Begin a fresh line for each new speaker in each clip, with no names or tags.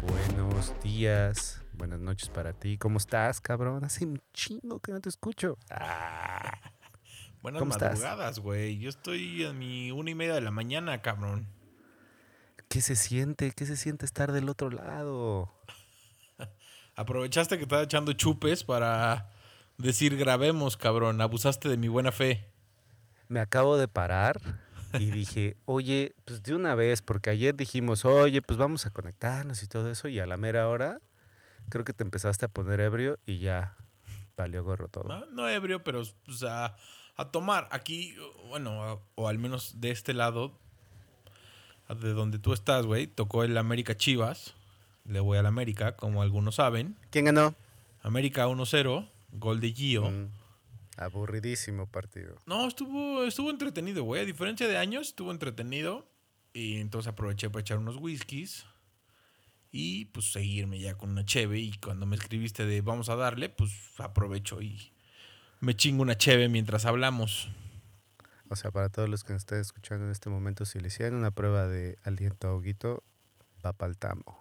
Buenos días, buenas noches para ti. ¿Cómo estás, cabrón? Hace un chingo que no te escucho. Ah.
Buenas madrugadas, güey. Yo estoy a mi una y media de la mañana, cabrón.
¿Qué se siente? ¿Qué se siente estar del otro lado?
Aprovechaste que estaba echando chupes para decir grabemos, cabrón. Abusaste de mi buena fe.
Me acabo de parar y dije, oye, pues de una vez, porque ayer dijimos, oye, pues vamos a conectarnos y todo eso, y a la mera hora creo que te empezaste a poner ebrio y ya valió gorro todo.
No, no ebrio, pero pues, a, a tomar. Aquí, bueno, a- o al menos de este lado, de donde tú estás, güey, tocó el América Chivas. Le voy al América, como algunos saben.
¿Quién ganó?
América 1-0, gol de Gio.
Mm, aburridísimo partido.
No, estuvo, estuvo entretenido, güey. A diferencia de años, estuvo entretenido. Y entonces aproveché para echar unos whiskies. Y pues seguirme ya con una cheve. Y cuando me escribiste de vamos a darle, pues aprovecho y me chingo una cheve mientras hablamos.
O sea, para todos los que nos estén escuchando en este momento, si le hicieran una prueba de aliento a Huguito, va pa'l tambo.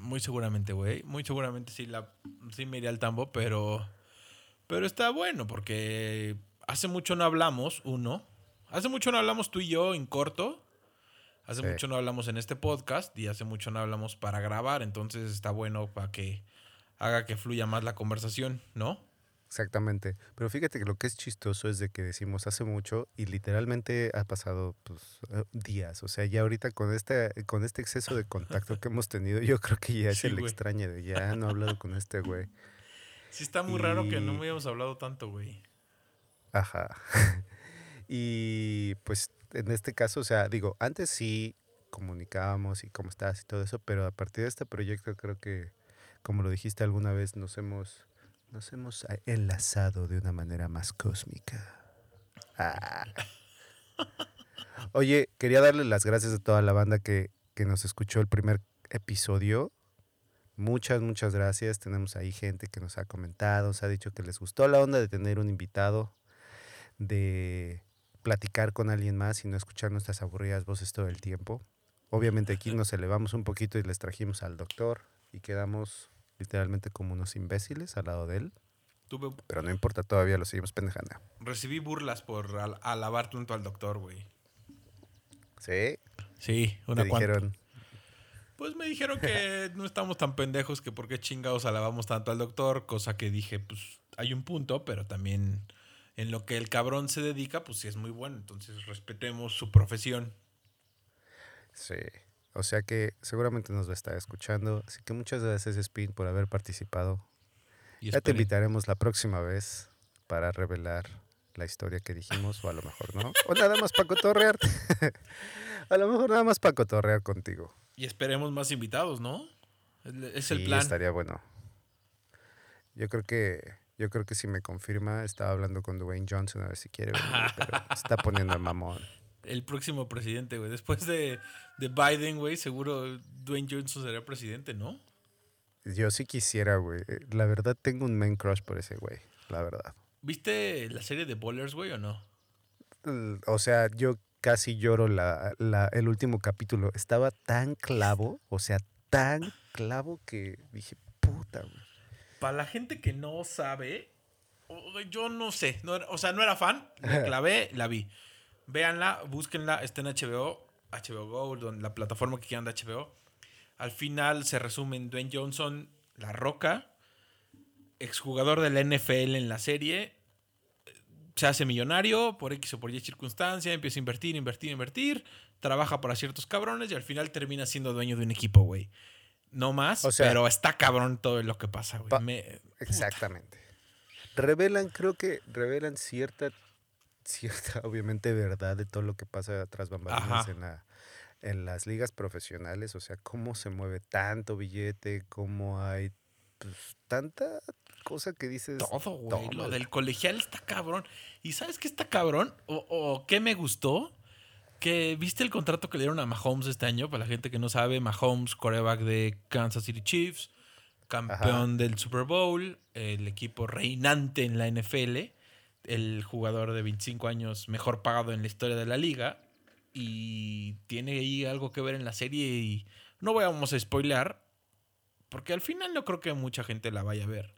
Muy seguramente, güey. Muy seguramente sí, la, sí me iría al tambo, pero, pero está bueno porque hace mucho no hablamos, uno. Hace mucho no hablamos tú y yo en corto. Hace
Sí.
mucho no hablamos en este podcast y hace mucho no hablamos para grabar. Entonces está bueno para que haga que fluya más la conversación, ¿no?
Exactamente. Pero fíjate que lo que es chistoso es de que decimos hace mucho y literalmente ha pasado pues, eh, días. O sea, ya ahorita con este, con este exceso de contacto que hemos tenido, yo creo que ya es
Sí,
el
güey.
extraño de ya no he hablado con este güey.
Sí está muy raro que no hayamos hablado tanto, güey.
Ajá. y pues en este caso, o sea, digo, antes sí comunicábamos y cómo estás y todo eso, pero a partir de este proyecto creo que, como lo dijiste alguna vez, nos hemos, nos hemos enlazado de una manera más cósmica. Ah. Oye, quería darle las gracias a toda la banda que, que nos escuchó el primer episodio. Muchas, muchas gracias. Tenemos ahí gente que nos ha comentado, nos ha dicho que les gustó la onda de tener un invitado, de platicar con alguien más y no escuchar nuestras aburridas voces todo el tiempo. Obviamente aquí nos elevamos un poquito y les trajimos al doctor y quedamos literalmente como unos imbéciles al lado de él,
Tuve,
pero no importa, todavía lo seguimos pendejando.
recibí burlas por al- alabar tanto al doctor, güey.
¿Sí?
Sí,
Te
una cuanta.
dijeron,
Pues me dijeron que no estamos tan pendejos que por qué chingados alabamos tanto al doctor, cosa que dije, pues hay un punto, pero también en lo que el cabrón se dedica, pues sí es muy bueno, entonces respetemos su profesión.
sí. O sea que seguramente nos va a estar escuchando. Así que muchas gracias, Spin, por haber participado.
Y
Ya te invitaremos la próxima vez para revelar la historia que dijimos, o a lo mejor no. O nada más para cotorrear. a lo mejor nada más para cotorrear contigo.
Y esperemos más invitados, ¿no? Es- el
Sí,
plan.
estaría bueno. Yo creo que yo creo que si me confirma, estaba hablando con Dwayne Johnson a ver si quiere venir, pero está poniendo el mamón.
El próximo presidente, güey. Después de, de Biden, güey, seguro Dwayne Johnson será presidente, ¿no?
Yo sí quisiera, güey. La verdad tengo un main crush por ese güey, la verdad.
¿Viste la serie de Bowlers, güey, o no?
O sea, yo casi lloro la, la- el último capítulo. Estaba tan clavo, o sea, tan clavo que dije, puta, güey.
Para la gente que no sabe, yo no sé, no era- o sea, no era fan, la clavé, la vi. Véanla, búsquenla, está en HBO, HBO Go, don- la plataforma que quieran de HBO. Al final se resumen Dwayne Johnson, La Roca, exjugador de la NFL en la serie, se hace millonario por X o por Y circunstancia, empieza a invertir, invertir, invertir, trabaja para ciertos cabrones y al final termina siendo dueño de un equipo, güey. No más,
O sea-
pero está cabrón todo lo que pasa, güey.
Pa-
Me-
Exactamente. Revelan, creo que revelan cierta, cierta, obviamente, verdad de todo lo que pasa tras bambalinas en, la, en las ligas profesionales. O sea, cómo se mueve tanto billete, cómo hay pues, tanta cosa que dices.
Todo, güey. Lo del colegial está cabrón. ¿Y sabes qué está cabrón? O, o qué me gustó. Que viste el contrato que le dieron a Mahomes este año. Para la gente que no sabe, Mahomes, coreback de Kansas City Chiefs, campeón del Super Bowl, el equipo reinante en la NFL, el jugador de 25 años mejor pagado en la historia de la liga. y tiene ahí algo que ver en la serie y no vamos a spoilear porque al final no creo que mucha gente la vaya a ver.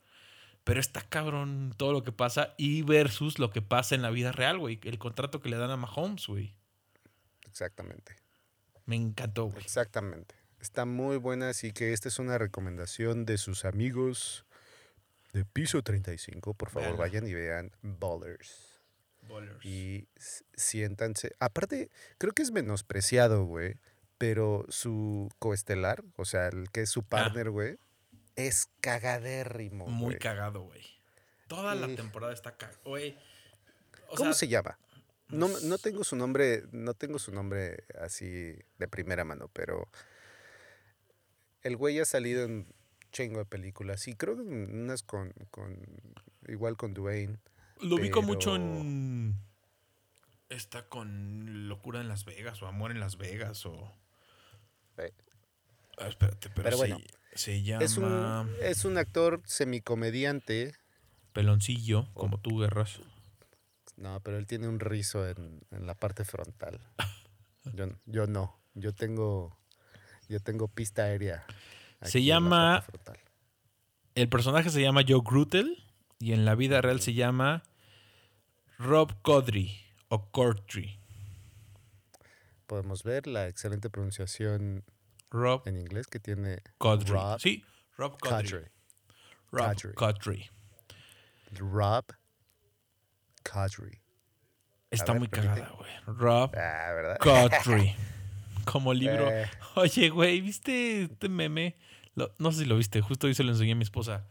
Pero está cabrón todo lo que pasa y versus lo que pasa en la vida real, güey. El contrato que le dan a Mahomes, güey.
Exactamente.
Me encantó, güey.
Exactamente. Está muy buena, así que esta es una recomendación de sus amigos de piso 35. Por favor, vayan y vean Ballers. Y s- siéntanse. Aparte, creo que es menospreciado, güey. Pero su coestelar, o sea, el que es su partner, güey, es cagadérrimo.
Muy cagado, güey. Toda la
Sí.
temporada está cagado, güey.
¿Cómo
sea,
se llama? No,
no
tengo su nombre, no tengo su nombre así de primera mano, pero el güey ha salido en chingo de películas y creo que unas con, con igual con Dwayne.
Lo ubico mucho en. Está con Locura en Las Vegas o Amor en Las Vegas o.
Eh,
Ah, espérate, pero,
bueno,
se, llama.
Es un, es un actor semicomediante.
Peloncillo, como tú, Guerras.
No, pero él tiene un rizo en, en la parte frontal. Yo, yo no. Yo tengo, yo tengo pista aérea.
Se llama-. El personaje se llama Joe Grutel y en la vida real se llama Rob Codry o Cortry.
Podemos ver la excelente pronunciación
Rob
en inglés que tiene
Codry.
Rob
Sí, Rob Codry.
Codry.
Rob
Codry.
Codry.
Rob Codry.
Está
ver,
muy
repite.
cagada, güey. Rob
Ah.
Como libro.
Eh.
Oye, güey, ¿viste este meme? Lo- no sé si lo viste, justo hoy se lo enseñé a mi esposa.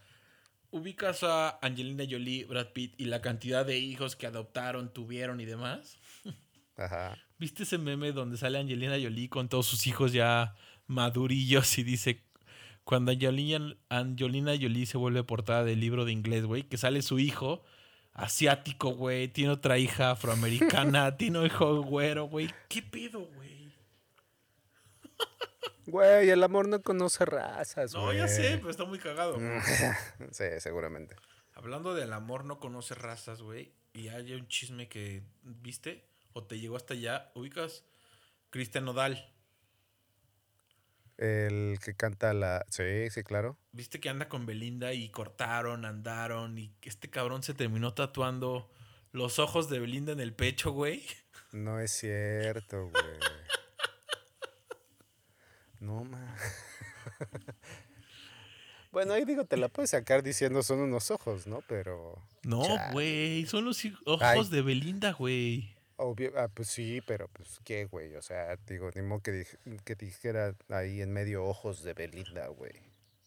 Ubicas a Angelina Jolie, Brad Pitt y la cantidad de hijos que adoptaron, tuvieron y demás.
Ajá.
¿Viste ese meme donde sale Angelina Jolie con todos sus hijos ya madurillos y dice cuando Angelina, Angelina Jolie se vuelve portada del libro de inglés, güey, que sale su hijo asiático, güey, tiene otra hija afroamericana, tiene un hijo güero, güey. ¿Qué pedo, güey?
Güey, el amor no conoce razas,
No,
güey.
ya sé, pero está muy cagado.
sí, seguramente.
Hablando del amor no conoce razas, güey, y hay un chisme que viste o te llegó hasta allá, ubicas Cristian Nodal.
El que canta la... Sí, sí, claro.
Viste que anda con Belinda y cortaron, andaron y este cabrón se terminó tatuando los ojos de Belinda en el pecho, güey.
No es cierto, güey. No, ma. bueno, ahí digo, te la puedes sacar diciendo son unos ojos, ¿no? Pero...
No, güey, son los ojos
Ay.
de Belinda, güey.
Obvio, ah, pues sí, pero pues qué, güey. O sea, digo, ni modo que, dij- que dijera ahí en medio ojos de Belinda, güey.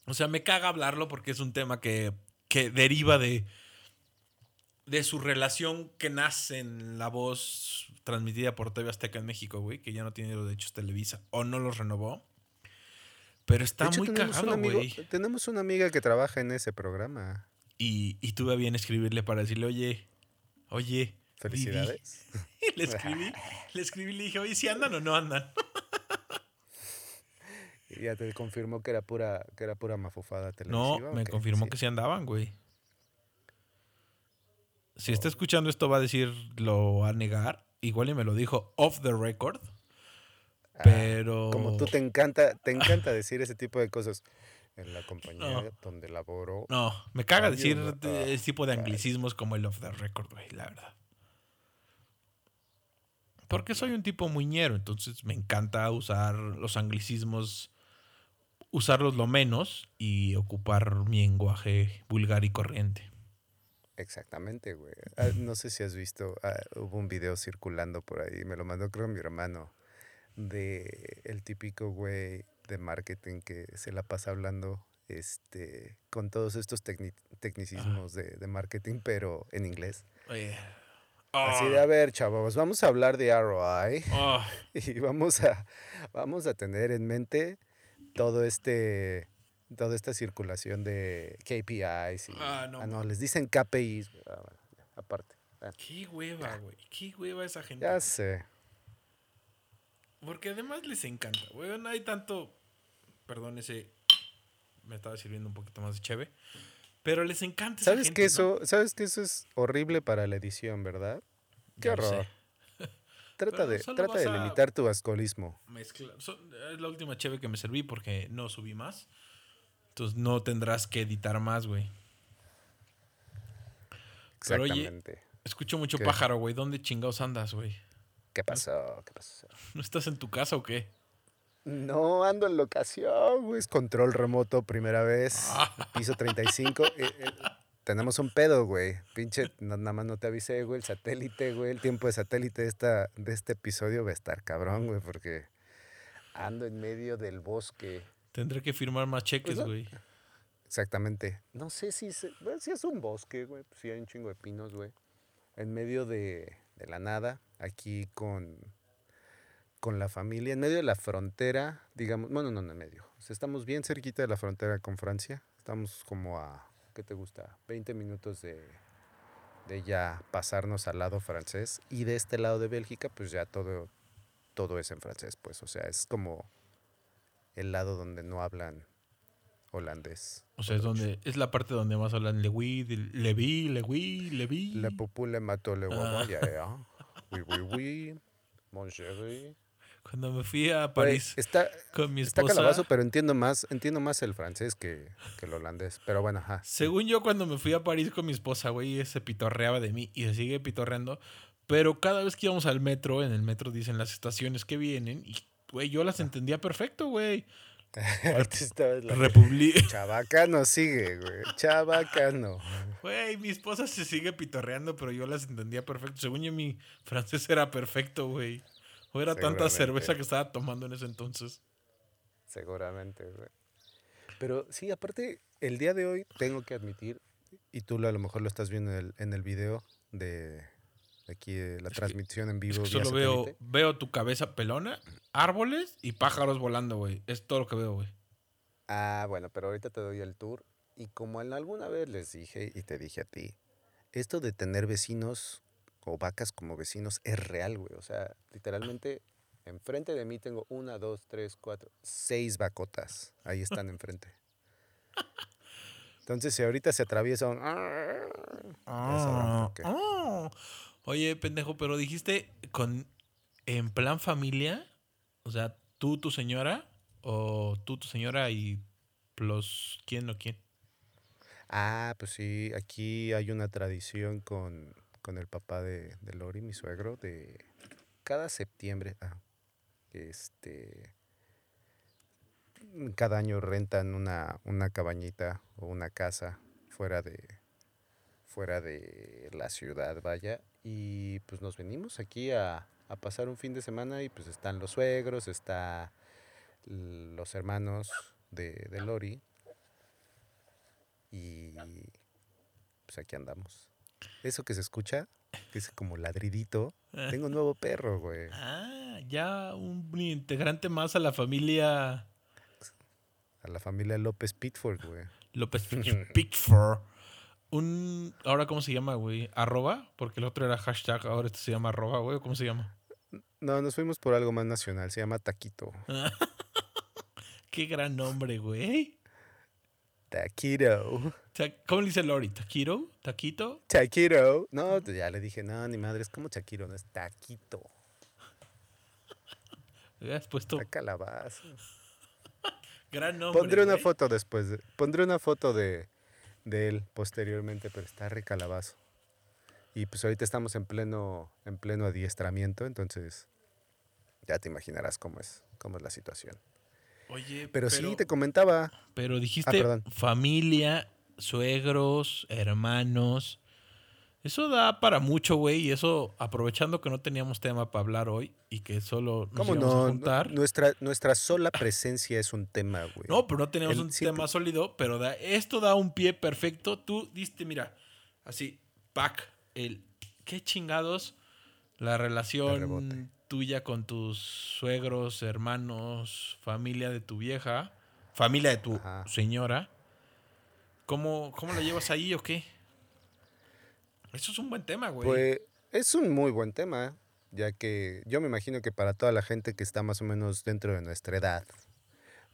O sea, me caga hablarlo porque es un tema que, que deriva de, de su relación que nace en la voz transmitida por TV Azteca en México, güey, que ya no tiene los derechos Televisa o no los renovó. Pero está
hecho,
muy cagado, güey.
Tenemos una amiga que trabaja en ese programa.
Y, y tuve bien escribirle para decirle, oye, oye. Vivi".
Felicidades.
Le escribí, le escribí y le dije, oye, si andan o no andan.
Y ya te confirmó que era pura, que era pura mafufada
No,
televisiva. ¿o
me
qué?
confirmó
Sí.
que sí andaban, güey. Si está escuchando esto, va a decir, lo va a negar. Igual y me lo dijo off the record.
Ah,
Pero.
Como tú te encanta, te encanta decir ese tipo de cosas. En la compañía
No.
donde laboro.
No, me caga decir
no,
ese tipo de anglicismos como el off the record, güey, la verdad. Porque soy un tipo muñero, entonces me encanta usar los anglicismos, usarlos lo menos y ocupar mi lenguaje vulgar y corriente.
Exactamente, güey. Ah, no sé si has visto, ah, hubo un video circulando por ahí, me lo mandó creo mi hermano, de el típico güey de marketing que se la pasa hablando este con todos estos tecni- tecnicismos de, de marketing, pero en inglés.
Oye.
Así
Ah,
de, a ver, chavos, vamos a hablar de ROI
ah,
y vamos a, vamos a tener en mente todo este, toda esta circulación de KPIs. Y,
Ah, no,
no, les dicen KPIs. Ah, bueno, aparte. Ah,
qué hueva, güey. Qué hueva esa gente.
Ya sé.
Porque además les encanta, güey. No hay tanto. Perdón, ese. Me estaba sirviendo un poquito más de cheve. Pero les encanta esa
¿Sabes
gente,
que
¿no?
eso, sabes que eso es horrible para la edición, verdad? Qué
Ya
horror. trata de, trata de limitar tu.
Mezcla. son- es la última cheve que me serví porque no subí más. Entonces no tendrás que editar más, güey. Pero oye-
Exactamente.
Escucho mucho
¿Qué?
pájaro, güey. ¿Dónde chingados andas, güey?
¿Qué pasó? ¿Qué pasó?
¿No estás en tu casa o qué?
No, ando en locación, güey. Es control remoto, primera vez. Piso 35. Eh, eh, tenemos un pedo, güey. Pinche, no- nada más no te avisé, güey. El satélite, güey. El tiempo de satélite de, esta, de este episodio va a estar cabrón, güey, porque ando en medio del bosque.
Tendré que firmar más cheques,
Pues
güey.
Exactamente. No sé si, se- bueno, si es un bosque, güey. pues Sí, hay un chingo de pinos, güey. En medio de, de la nada, aquí con, con la familia, en medio de la frontera, digamos, bueno, no, no en medio. O sea, estamos bien cerquita de la frontera con Francia. Estamos como a, ¿qué te gusta? 20 minutos de, de ya pasarnos al lado francés. Y de este lado de Bélgica, pues ya todo, todo es en francés, pues. O sea, es como el lado donde no hablan holandés.
O sea, es donde es la parte donde más hablan Lewi, Levi, Lewi, Levi.
Le poupou le mató le
Ah.
ya. Oui, oui, oui. Mon chéri.
Cuando me fui a París
Está,
con mi
está
esposa.
calabazo, pero entiendo más, entiendo más el francés que, que el holandés. Pero bueno, ajá.
Según yo, cuando me fui a París con mi esposa, güey, se pitorreaba de mí y se sigue pitorreando. Pero cada vez que íbamos al metro, en el metro dicen las estaciones que vienen y, güey, yo las entendía perfecto, güey. Republi...
Chabacano sigue, güey. Chabacano.
Güey, mi esposa se sigue pitorreando, pero yo las entendía perfecto. Según yo, mi francés era perfecto, güey. O era tanta cerveza que estaba tomando en ese entonces.
Seguramente, güey. Pero sí, aparte, el día de hoy tengo que admitir, y tú a lo mejor lo estás viendo en el, en el video de, de aquí, de la
que-
transmisión en
Es
vivo.
que
vía
solo veo, veo tu cabeza pelona, árboles y pájaros volando, güey. Es todo lo que veo, güey.
Ah, bueno, pero ahorita te doy el tour. Y como en alguna vez les dije y te dije a ti, esto de tener vecinos o vacas como vecinos es real, güey. O sea, literalmente enfrente de mí tengo una, dos, tres, cuatro, seis vacotas. Ahí están enfrente. Entonces, si ahorita se atraviesa un... qué.
ah. Oye, pendejo, pero dijiste con en plan familia, o sea, tú, tu señora, o tú, tu señora y los quién o quién.
Ah, pues sí, aquí hay una tradición con, con el papá de, de Lori, mi suegro, de cada septiembre, ah, este, cada año rentan una, una cabañita o una casa fuera de, fuera de la ciudad, vaya, y pues nos venimos aquí a, a pasar un fin de semana y pues están los suegros, está los hermanos de, de Lori y pues aquí andamos. Eso que se escucha, que es como ladridito, tengo un nuevo perro, güey.
Ah, ya un integrante más a la familia
A la familia López Pitford, güey.
López Pickford. Un, ahora cómo se llama, güey, arroba, porque el otro era hashtag, ahora este se llama arroba, güey, ¿cómo se llama?
No, nos fuimos por algo más nacional, se llama Taquito.
Qué gran nombre, güey.
Taquito.
Ta- ¿Cómo le dice Lori? ¿Taquito? ¿Taquito?
Taquito. No, ya le dije, no, ni madre, es como Taquito, no es Taquito.
Le has puesto
Está calabaza.
gran nombre.
Pondré una foto después. de- pondré una foto de, de él posteriormente, pero está re calabazo. Y pues ahorita estamos en pleno, en pleno adiestramiento, entonces ya te imaginarás cómo es, cómo es la situación.
Oye,
Pero, sí, te comentaba.
Pero dijiste
perdón.
familia, suegros, hermanos. Eso da para mucho, güey. Y eso, aprovechando que no teníamos tema para hablar hoy y que solo nos
¿Cómo
íbamos
no?
a juntar.
Nuestra, nuestra sola presencia es un tema, güey.
No, pero no tenemos
El
un tema sólido, pero da, esto da un pie perfecto. Tú diste, mira, así, pack, el qué chingados la relación tuya con tus suegros, hermanos, familia de tu vieja, familia de tu
Ajá.
señora. ¿Cómo, ¿Cómo la llevas ahí o qué? Eso es un buen tema, güey.
Pues es un muy buen tema, ya que yo me imagino que para toda la gente que está más o menos dentro de nuestra edad,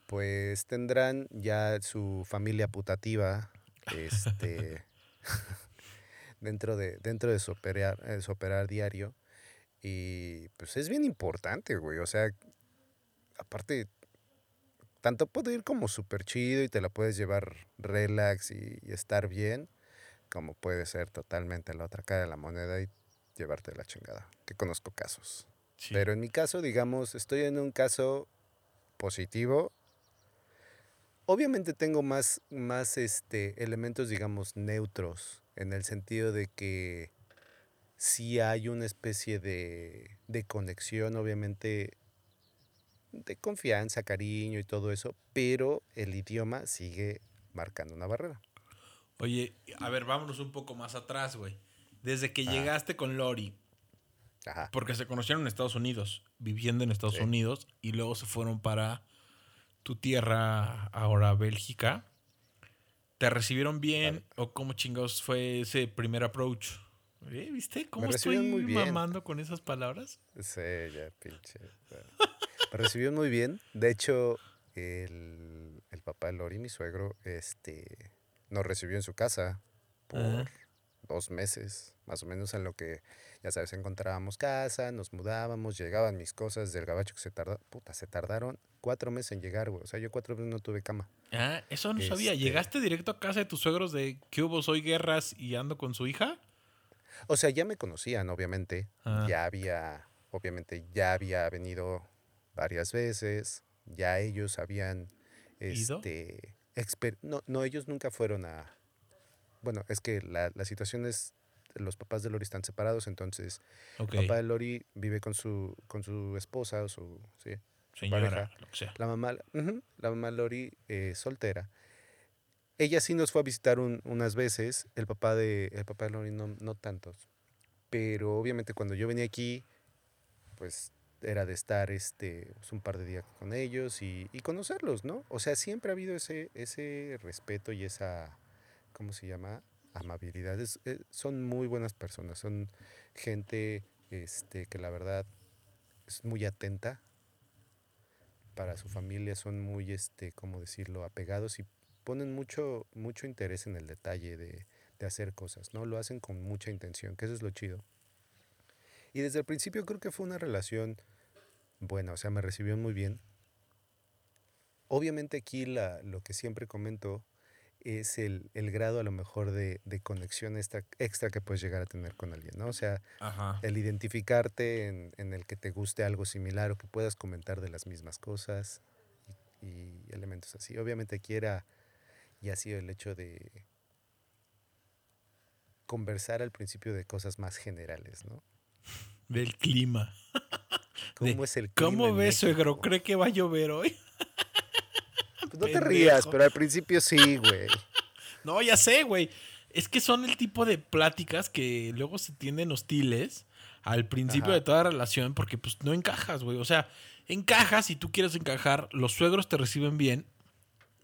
pues tendrán ya su familia putativa, este, dentro de dentro de su operar, eh, su operar diario y pues es bien importante, güey. O sea, aparte, tanto puede ir como súper chido y te la puedes llevar relax y, y estar bien, como puede ser totalmente la otra cara de la moneda y llevarte la chingada. Que conozco casos.
Sí.
Pero en mi caso, digamos, estoy en un caso positivo. Obviamente tengo más, más este, elementos, digamos, neutros, en el sentido de que sí hay una especie de, de conexión, obviamente, de confianza, cariño y todo eso, pero el idioma sigue marcando una barrera.
Oye, a ver, vámonos un poco más atrás, güey. Desde que
Ah.
llegaste con Lori,
Ajá.
porque se conocieron en Estados Unidos, viviendo en Estados
Sí.
Unidos, y luego se fueron para tu tierra, ahora Bélgica. ¿Te recibieron bien o cómo chingados fue ese primer approach? ¿Eh? ¿Viste cómo estoy
recibieron muy bien.
mamando con esas palabras?
Sí, ya, pinche. Me recibió muy bien. De hecho, el, el papá de Lori, mi suegro, este, nos recibió en su casa por
Ajá.
dos meses, más o menos en lo que, ya sabes, encontrábamos casa, nos mudábamos, llegaban mis cosas del gabacho que se tarda, puta, se tardaron cuatro meses en llegar, güey. O sea, yo cuatro meses no tuve cama.
Ah, eso no sabía.
Este-
¿Llegaste directo a casa de tus suegros de que hubo soy guerras y ando con su hija?
O sea, ya me conocían, obviamente.
Ah.
Ya había, obviamente, ya había venido varias veces. Ya ellos habían, este, no, no, ellos nunca fueron a, bueno, es que la, la situación es, los papás de Lori están separados, entonces, el papá de Lori vive con su, con su esposa o su, sí,
señora,
pareja.
lo que sea.
la mamá, la mamá Lori eh, soltera. Ella sí nos fue a visitar un- unas veces, el papá de, el papá de Lori no, no tantos. Pero obviamente cuando yo venía aquí, pues era de estar este, pues, un par de días con ellos y, y conocerlos, ¿no? O sea, siempre ha habido ese, ese respeto y esa, ¿cómo se llama? Amabilidad. Es- eh, son muy buenas personas, son gente este, que la verdad es muy atenta para su familia son muy, este, ¿cómo decirlo?, apegados y ponen mucho, mucho interés en el detalle de, de hacer cosas, ¿no? Lo hacen con mucha intención, que eso es lo chido. Y desde el principio creo que fue una relación buena, o sea, me recibieron muy bien. Obviamente aquí la, lo que siempre comento es el, el grado a lo mejor de, de conexión extra, extra que puedes llegar a tener con alguien, ¿no? O sea,
Ajá.
el identificarte en, en el que te guste algo similar o que puedas comentar de las mismas cosas y, y elementos así. Obviamente aquí era y ha sido el hecho de conversar al principio de cosas más generales, ¿no?
Del clima.
¿Cómo
De,
es el clima
¿Cómo ves, suegro? ¿Cree que va a llover hoy?
Pues no te rías, pero al principio sí, güey.
No, ya sé, güey. Es que son el tipo de pláticas que luego se tienden hostiles al principio
Ajá.
de toda relación porque pues no encajas, güey. O sea, encajas si tú quieres encajar, los suegros te reciben bien,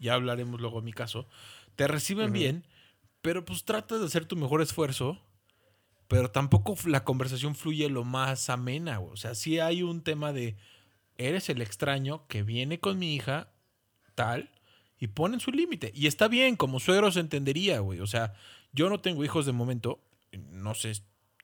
ya hablaremos luego en mi caso, te reciben bien, pero pues tratas de hacer tu mejor esfuerzo, pero tampoco la conversación fluye lo más amena, güey. O sea, sí hay un tema de, eres el extraño que viene con mi hija, tal, y ponen su límite. Y está bien, como suegro se entendería, güey. O sea, yo no tengo hijos de momento, no sé,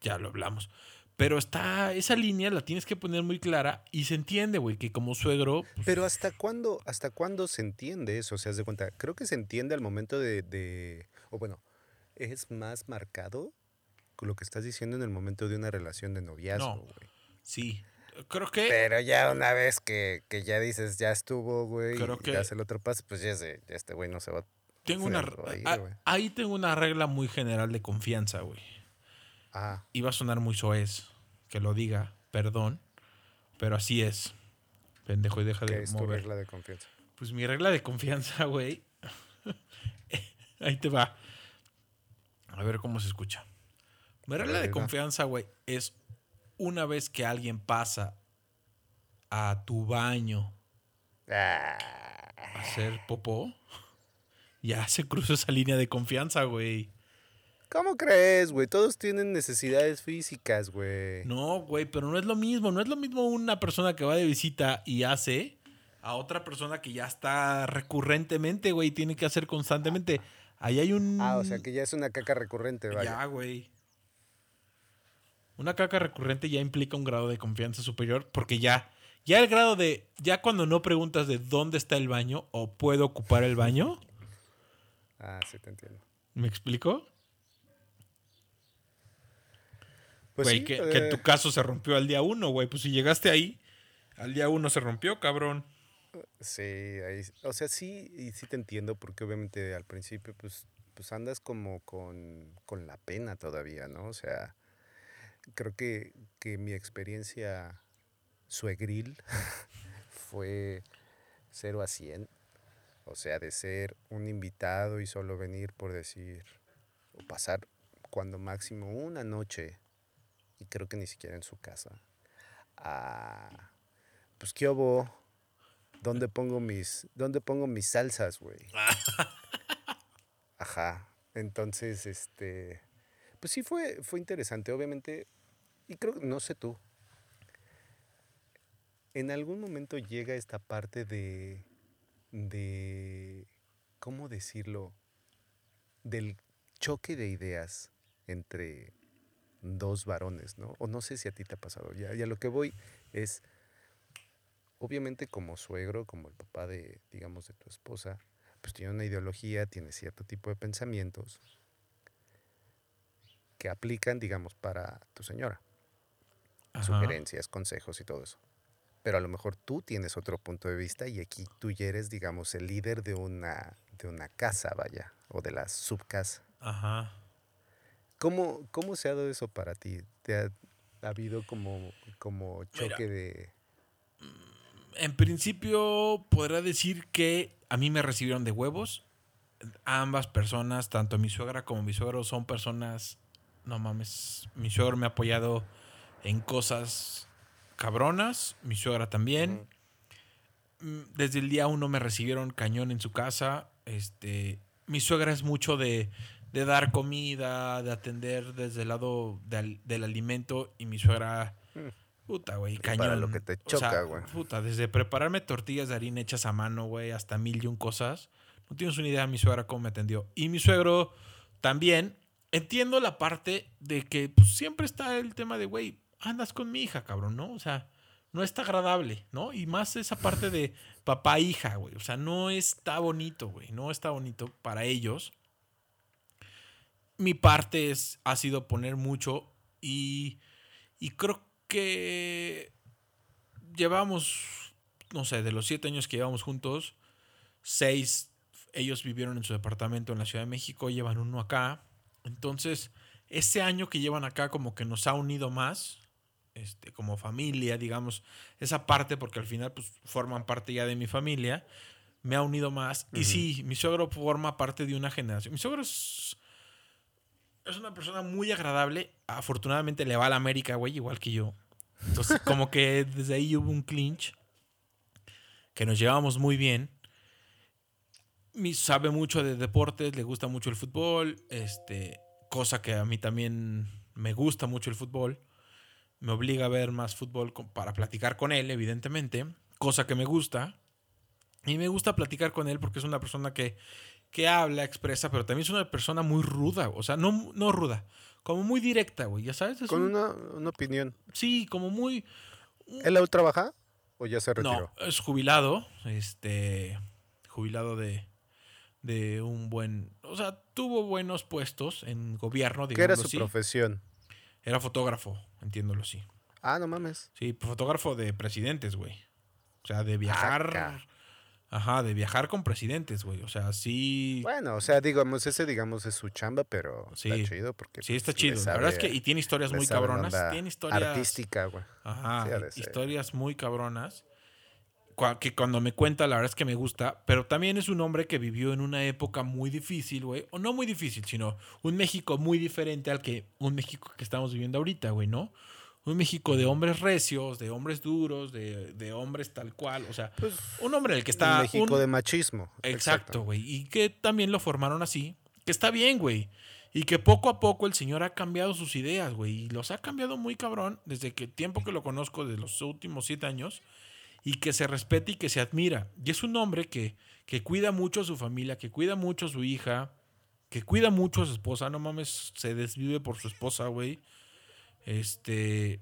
ya lo hablamos. Pero está, esa línea la tienes que poner muy clara y se entiende, güey, que como suegro, pues,
Pero ¿hasta cuándo, hasta cuándo se entiende eso? O sea, de cuenta, creo que se entiende al momento de, de- o bueno, es más marcado con lo que estás diciendo en el momento de una relación de noviazgo,
No.
güey.
sí. Creo que
Pero ya una vez que, que ya dices, ya estuvo, güey,
Creo
y
que-
das el otro paso, pues ya, se- ya este güey no se va.
tengo una... Ah, ahí tengo una regla muy general de confianza, güey.
Ah,
Iba a sonar muy soez que lo diga, perdón, pero así es. Pendejo, y deja
que
de
es tu regla de confianza.
Pues mi regla de confianza, güey. Ahí te va. A ver cómo se escucha. Mi regla
ver,
de confianza, güey, es una vez que alguien pasa a tu baño
Ah,
a hacer popó, ya se cruzó esa línea de confianza, güey.
¿Cómo crees, güey? Todos tienen necesidades físicas, güey.
No, güey, pero no es lo mismo. No es lo mismo una persona que va de visita y hace a otra persona que ya está recurrentemente, güey, y tiene que hacer constantemente. Ahí hay un...
Ah, o sea que ya es una caca recurrente, vaya.
Ya, güey. Una caca recurrente ya implica un grado de confianza superior porque ya, ya el grado de, ya cuando no preguntas de dónde está el baño o puedo ocupar el baño,
Ah, sí, te entiendo.
¿me explico?
Pues
Güey,
sí,
que,
eh,
que tu caso se rompió al día uno, güey. Pues si llegaste ahí, al día uno se rompió, cabrón.
Sí, ahí, o sea, sí, y sí te entiendo porque obviamente al principio pues, pues andas como con, con la pena todavía, ¿no? O sea, creo que, que mi experiencia suegril fue 0 a 100. O sea, de ser un invitado y solo venir por decir, o pasar cuando máximo una noche, y creo que ni siquiera en su casa, a, pues, ¿qué hubo? ¿Dónde pongo mis, dónde pongo mis salsas, güey? Ajá. Entonces, este, pues sí fue, fue interesante, obviamente, y creo, no sé tú, en algún momento llega esta parte de, de, ¿cómo decirlo? Del choque de ideas entre dos varones, ¿no? O no sé si a ti te ha pasado. Ya, ya lo que voy es, obviamente como suegro, como el papá de, digamos, de tu esposa, pues tiene una ideología, tiene cierto tipo de pensamientos que aplican, digamos, para tu señora.
Ajá.
Sugerencias, consejos y todo eso. Pero a lo mejor tú tienes otro punto de vista y aquí tú ya eres, digamos, el líder de una, de una casa, vaya, o de la subcasa.
Ajá.
¿Cómo, ¿Cómo se ha dado eso para ti? ¿Te ha, ha habido como, como choque
Mira.
de...
En principio, podrá decir que a mí me recibieron de huevos. Ambas personas, tanto mi suegra como mi suegro, son personas. No mames. Mi suegro me ha apoyado en cosas cabronas. Mi suegra también. Mm, Desde el día uno me recibieron cañón en su casa. Este, mi suegra es mucho de, de dar comida, de atender desde el lado del, del alimento. Y mi suegra,
Mm.
puta, güey,
Para
cañón.
lo que te
O sea,
choca, güey.
Puta, desde prepararme tortillas de harina hechas a mano, güey, hasta mil y un cosas. No tienes una idea mi suegra cómo me atendió. Y mi suegro también. Entiendo la parte de que pues, siempre está el tema de, güey, andas con mi hija, cabrón, ¿no? O sea, no está agradable, ¿no? Y más esa parte de papá-hija, güey. O sea, no está bonito, güey. No está bonito para ellos. Mi parte es, ha sido poner mucho y, y creo que llevamos, no sé, de los siete años que llevamos juntos, seis ellos vivieron en su departamento en la Ciudad de México, llevan uno acá. Entonces, ese año que llevan acá como que nos ha unido más, este, como familia, digamos, esa parte, porque al final pues forman parte ya de mi familia, me ha unido más. Y sí, mi suegro forma parte de una generación. Mi suegro es, es una persona muy agradable. Afortunadamente le va a la América, güey, igual que yo. Entonces, como que desde ahí hubo un clinch que nos llevábamos muy bien. Sabe mucho de deportes, le gusta mucho el fútbol, este, cosa que a mí también me gusta mucho el fútbol. Me obliga a ver más fútbol para platicar con él, evidentemente, cosa que me gusta. Y me gusta platicar con él porque es una persona que, que habla, expresa, pero también es una persona muy ruda, o sea, no, no ruda, como muy directa, güey, ya sabes. Es
Con
un-
una, una opinión.
Sí, como muy...
¿Él aún trabaja o ya se retiró?
No, es jubilado, este, jubilado de, de un buen, o sea, tuvo buenos puestos en gobierno,
¿Qué era su profesión?
Era fotógrafo, entiéndolo así.
Ah, no mames.
Sí, fotógrafo de presidentes, güey. O sea, de viajar.
ca-
Ajá, de viajar con presidentes, güey. O sea, sí.
Bueno, o sea, digamos, ese digamos es su chamba, pero
Sí.
está chido porque
sí, está
pues, le
chido. La verdad es que. Y tiene historias muy cabronas. Tiene historias.
Artística, güey.
Ajá,
Sí,
historias muy cabronas. Que cuando me cuenta, la verdad es que me gusta. Pero también es un hombre que vivió en una época muy difícil, güey. O no muy difícil, sino un México muy diferente al que un México que estamos viviendo ahorita, güey, ¿no? Un México de hombres recios, de hombres duros, de, de hombres tal cual. O sea,
Pues
un hombre en el que está.
México
un-
de machismo.
Exacto, güey. Y que también lo formaron así. Que está bien, güey. Y que poco a poco el señor ha cambiado sus ideas, güey. Y los ha cambiado muy cabrón desde que tiempo que lo conozco, de los últimos siete años. Y que se respeta y que se admira. Y es un hombre que, que cuida mucho a su familia, que cuida mucho a su hija, que cuida mucho a su esposa. No mames, se desvive por su esposa, güey. Este.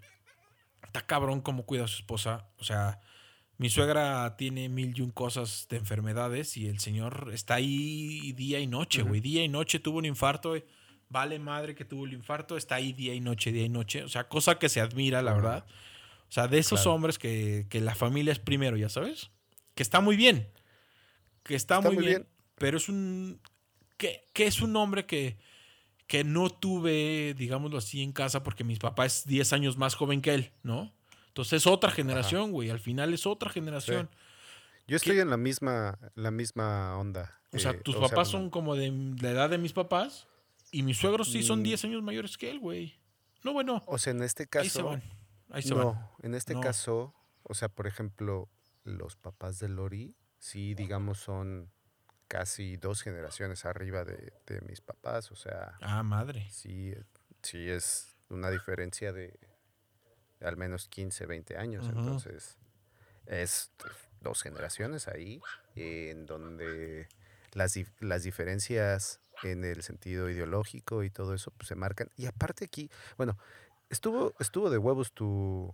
Está cabrón cómo cuida a su esposa. O sea, mi suegra tiene mil y un cosas de enfermedades y el señor está ahí día y noche, güey. Día y noche tuvo un infarto. Vale madre que tuvo el infarto. Está ahí día y noche, día y noche. O sea, cosa que se admira, la verdad. O sea, de esos
Claro.
hombres que, que la familia es primero, ya sabes. Que está muy bien. Que está,
Está
muy,
muy
bien,
bien.
Pero es un. Que, que es un hombre que, que no tuve, digámoslo así, en casa porque mi papá es 10 años más joven que él, ¿no? Entonces es otra generación, güey. Al final es otra generación.
Yo estoy en la misma, la misma onda.
O sea,
eh,
tus papás son como de la edad de mis papás y mis suegros sí son
Mm.
10 años mayores que él, güey. No, bueno.
O sea, en este
Ahí se
caso.
van. Ahí se
no,
van.
en este
No.
caso, o sea, por ejemplo, los papás de Lori, sí, digamos, son casi dos generaciones arriba de, de mis papás. O sea,
Ah, madre.
sí, eh, sí es una diferencia de al menos 15, 20 años. Entonces, es dos generaciones ahí en donde las, las diferencias en el sentido ideológico y todo eso pues, se marcan. Y aparte aquí, bueno, estuvo, estuvo de huevos tu,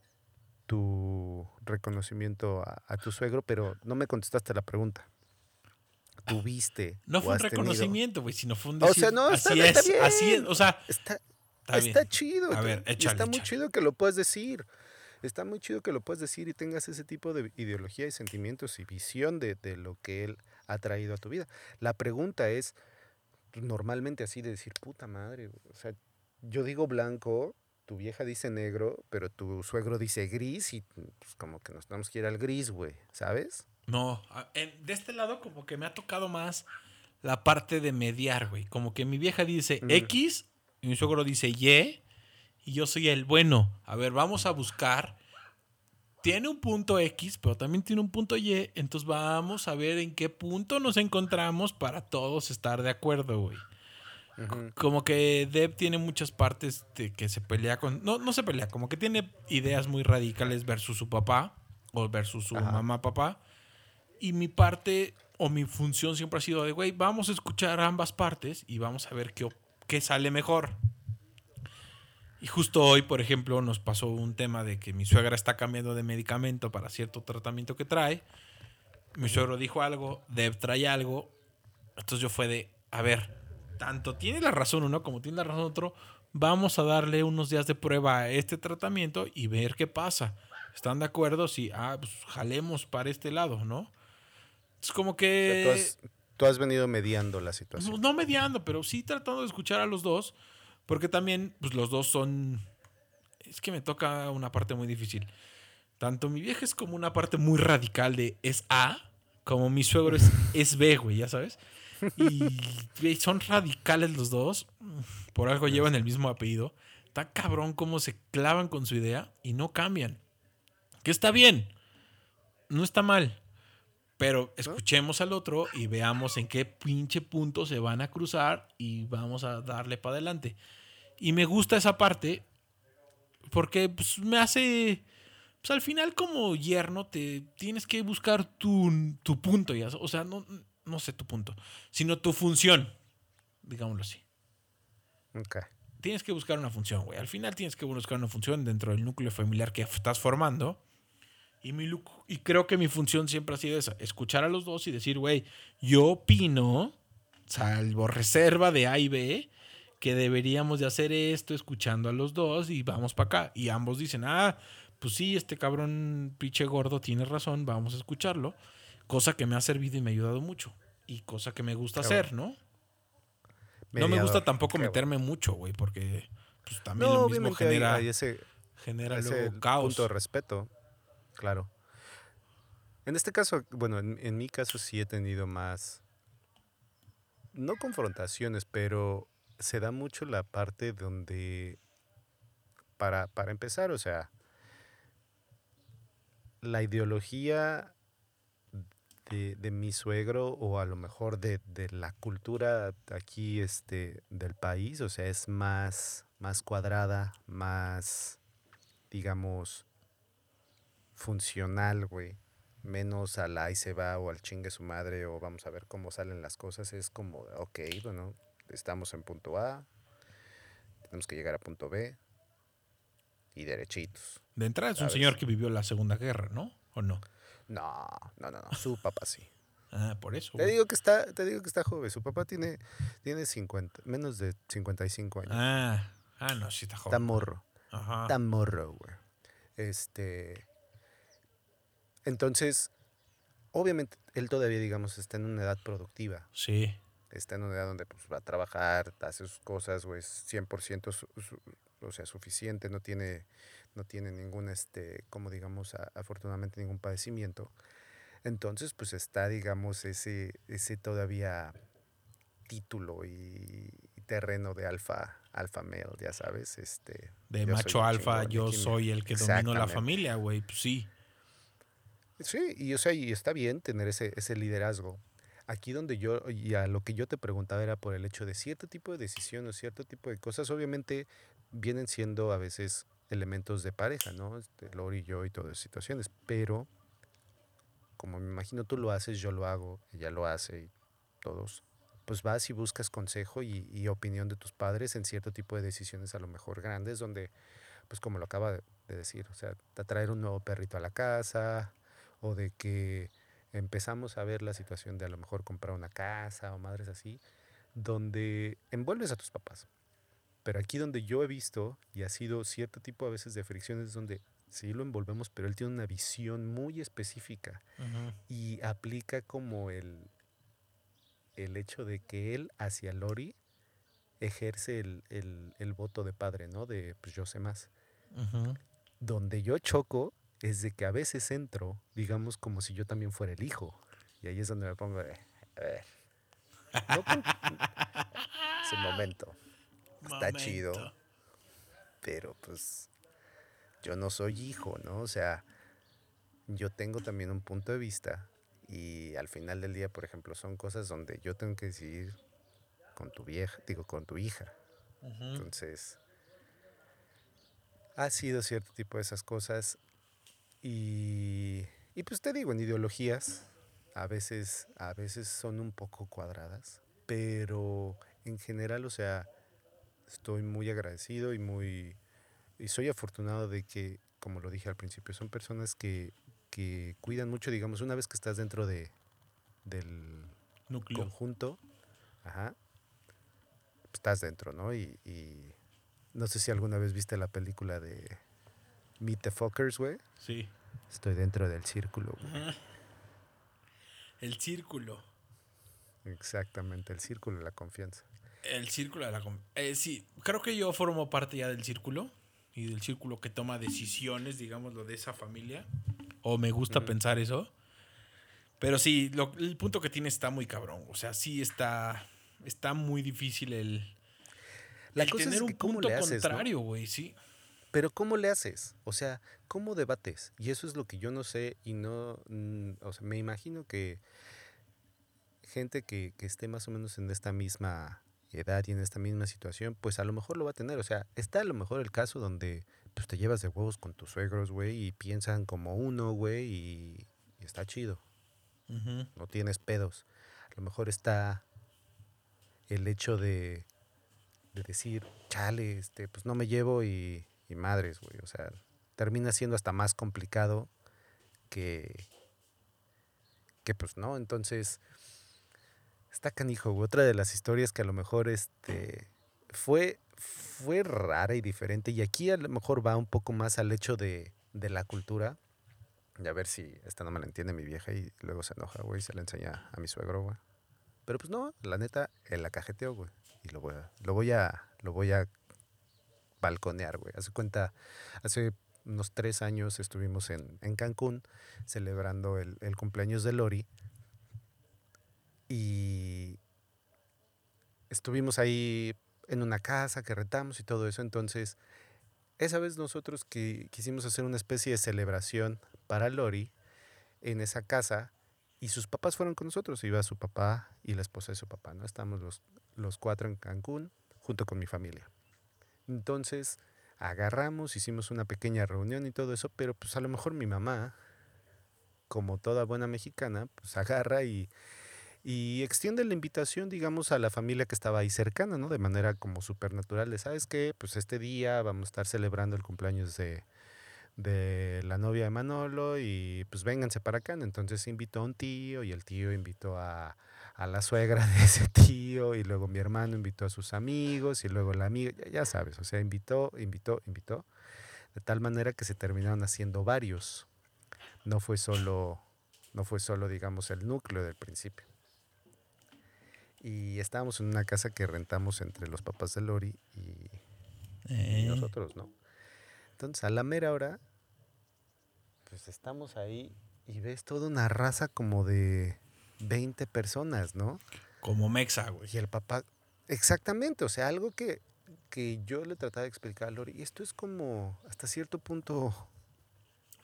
tu reconocimiento a, a tu suegro, pero no me contestaste la pregunta. ¿Tuviste?
No
o
fue un reconocimiento, güey, sino fue un
O
decir,
sea, no, está-
así
está
es, así es,
bien.
o sea,
Está,
está
está
bien.
chido.
A ver, échale,
está muy
échale.
chido que lo puedas decir. Está muy chido que lo puedas decir y tengas ese tipo de ideología y sentimientos y visión de, de lo que él ha traído a tu vida. La pregunta es, normalmente así de decir, puta madre, güey", o sea, yo digo blanco, tu vieja dice negro, pero tu suegro dice gris y pues, como que nos tenemos que ir al gris, güey, ¿sabes?
No, en- de este lado como que me ha tocado más la parte de mediar, güey. Como que mi vieja dice
Mm.
X y mi suegro dice Y y yo soy el bueno. A ver, vamos a buscar. Tiene un punto X, pero también tiene un punto Y. Entonces vamos a ver en qué punto nos encontramos para todos estar de acuerdo, güey. Como que Deb tiene muchas partes de que se pelea con. No, no se pelea, como que tiene ideas muy radicales versus su papá o versus su
Ajá.
mamá, papá. Y mi parte o mi función siempre ha sido de, güey, vamos a escuchar ambas partes y vamos a ver qué, qué sale mejor. Y justo hoy, por ejemplo, nos pasó un tema de que mi suegra está cambiando de medicamento para cierto tratamiento que trae. Mi suegro dijo algo, Deb trae algo. Entonces yo fue de, a ver, tanto tiene la razón uno como tiene la razón otro. Vamos a darle unos días de prueba a este tratamiento y ver qué pasa. ¿Están de acuerdo? Sí, ah, pues jalemos para este lado, ¿no? Es como
O sea,
que...
tú, has, tú has venido mediando la situación.
Pues no mediando, pero sí tratando de escuchar a los dos, porque también pues, los dos son... Es que me toca una parte muy difícil. Tanto mi vieja es como una parte muy radical de es A, como mi suegro es, es B, güey, ya sabes. Y son radicales los dos, por algo llevan el mismo apellido. Está cabrón cómo se clavan con su idea y no cambian. Que está bien, no está mal. Pero escuchemos al otro y veamos en qué pinche punto se van a cruzar y vamos a darle para adelante. Y me gusta esa parte porque pues, me hace... Pues al final como yerno te tienes que buscar tu, tu punto, ya, o sea, no, no sé tu punto, sino tu función, digámoslo así.
Ok.
Tienes que buscar una función, güey. Al final tienes que buscar una función dentro del núcleo familiar que estás formando. Y, mi, y creo que mi función siempre ha sido esa, escuchar a los dos y decir, güey, yo opino, salvo reserva de A y B, que deberíamos de hacer esto escuchando a los dos y vamos para acá. Y ambos dicen, ah, pues sí, este cabrón pinche gordo tiene razón, vamos a escucharlo. Cosa que me ha servido y me ha ayudado mucho. Y cosa que me gusta
Qué
hacer, ¿no? No me gusta tampoco
Qué bueno.
meterme mucho, güey, porque pues, también
No,
lo mismo genera,
ese,
genera
ese
luego caos.
punto de respeto, claro. En este caso, bueno, en, mi caso sí he tenido más, no confrontaciones, pero se da mucho la parte donde, para, para empezar, o sea, la ideología de, de mi suegro o a lo mejor de, de la cultura aquí este, del país, o sea, es más, más cuadrada, más, digamos, funcional, güey. Menos al ahí se va o al chingue su madre o vamos a ver cómo salen las cosas. Es como, ok, bueno, estamos en punto A, tenemos que llegar a punto B. y derechitos.
De entrada es un señor que vivió la Segunda Guerra, ¿no? ¿O no?
No, no, no, no. Su papá sí.
Ah, por eso.
Te
güey.
digo que está, te digo que está joven. Su papá tiene, tiene 50, menos de 55 años.
Ah, ah, no, sí está
Está
joven.
morro.
Ajá.
Está morro, güey. Este. Entonces, obviamente, él todavía, digamos, está en una edad productiva.
Sí.
Está en una edad donde pues, va a trabajar, hace sus cosas, güey, es 100% su- su- o sea, suficiente, no tiene, no tiene ningún, este, como digamos, a- afortunadamente ningún padecimiento. Entonces, pues está, digamos, ese, ese todavía título y, y terreno de alfa, alfa male, ya sabes, este.
De macho alfa, yo soy el que domino la familia, güey. Pues sí.
Sí, y o sea, y está bien tener ese, ese liderazgo. Aquí donde yo, y a lo que yo te preguntaba era por el hecho de cierto tipo de decisiones, cierto tipo de cosas, obviamente vienen siendo a veces elementos de pareja, ¿no? Este, Lori y yo y todas situaciones, pero como me imagino tú lo haces, yo lo hago, ella lo hace y todos, pues vas y buscas consejo y, y opinión de tus padres en cierto tipo de decisiones a lo mejor grandes, donde, pues como lo acaba de de decir, o sea, traer un nuevo perrito a la casa, o de que empezamos a ver la situación de a lo mejor comprar una casa o madres así, donde envuelves a tus papás. Pero aquí donde yo he visto y ha sido cierto tipo a veces de fricciones donde sí lo envolvemos, pero él tiene una visión muy específica y aplica como el, el hecho de que él hacia Lori ejerce el, el- el voto de padre, ¿no? De pues yo sé más. Donde yo choco es de que a veces entro, digamos, como si yo también fuera el hijo. Y ahí es donde me pongo de, a ver. No con- es el momento. Está chido. Pero pues yo no soy hijo, ¿no? O sea, yo tengo también un punto de vista y al final del día, por ejemplo, son cosas donde yo tengo que decidir con tu vieja, digo, con tu hija. Entonces, ha sido cierto tipo de esas cosas. Y, y pues te digo, en ideologías, a veces, a veces son un poco cuadradas, pero en general, o sea, estoy muy agradecido y muy, y soy afortunado de que, como lo dije al principio, son personas que, que cuidan mucho, digamos, una vez que estás dentro de, del,
Núcleo.
conjunto, ajá, estás dentro, ¿no? Y, y no sé si alguna vez viste la película de Meet the Fuckers, güey.
Sí.
Estoy dentro del círculo, güey.
El círculo.
Exactamente, el círculo de la confianza.
El círculo de la... com- Eh, sí, creo que yo formo parte ya del círculo y del círculo que toma decisiones, digámoslo, de esa familia. O me gusta pensar eso. Pero sí, lo- el punto que tiene está muy cabrón. O sea, sí está, está muy difícil el,
La
el
cosa
tener
es que
un punto
le haces,
contrario, güey, sí.
Pero ¿cómo le haces? O sea, ¿cómo debates? Y eso es lo que yo no sé y no, mm, o sea, me imagino que gente que, que esté más o menos en esta misma edad y en esta misma situación, pues a lo mejor lo va a tener. O sea, está a lo mejor el caso donde pues te llevas de huevos con tus suegros, güey, y piensan como uno, güey, y, y está chido, no tienes pedos. A lo mejor está el hecho de, de decir, chale, este, pues no me llevo y, y madres, güey. O sea, termina siendo hasta más complicado que, que pues no. Entonces, está canijo. Otra de las historias que a lo mejor este, fue, fue rara y diferente. Y aquí a lo mejor va un poco más al hecho de, de la cultura. Y a ver si esta no me la entiende mi vieja y luego se enoja, güey, se la enseña a mi suegro, güey. Pero pues no, la neta, él la cajeteó, güey. Y lo voy a, lo voy a, lo voy a balconear, güey. Hace cuenta, hace unos tres años estuvimos en, en Cancún celebrando el, el cumpleaños de Lori. Y estuvimos ahí en una casa que rentamos y todo eso. Entonces, esa vez nosotros que quisimos hacer una especie de celebración para Lori en esa casa y sus papás fueron con nosotros. Iba su papá y la esposa de su papá, ¿no? Estábamos los, los cuatro en Cancún junto con mi familia. Entonces, agarramos, hicimos una pequeña reunión y todo eso, pero pues a lo mejor mi mamá, como toda buena mexicana, pues agarra y, y extiende la invitación, digamos, a la familia que estaba ahí cercana, ¿no? De manera como supernatural, de, ¿sabes qué? Pues este día vamos a estar celebrando el cumpleaños de, de la novia de Manolo y pues vénganse para acá. Entonces invitó a un tío y el tío invitó a, a la suegra de ese tío y luego mi hermano invitó a sus amigos y luego la amiga, ya, ya sabes, o sea, invitó, invitó, invitó, de tal manera que se terminaron haciendo varios. No fue solo, no fue solo, digamos, el núcleo del principio. Y estábamos en una casa que rentamos entre los papás de Lori y, y
Eh,
nosotros, ¿no? Entonces, a la mera hora, pues estamos ahí y ves toda una raza como de 20 personas, ¿no?
como Mexa, güey.
Y el papá, exactamente, o sea, algo que, que yo le trataba de explicar a Lori, y esto es como hasta cierto punto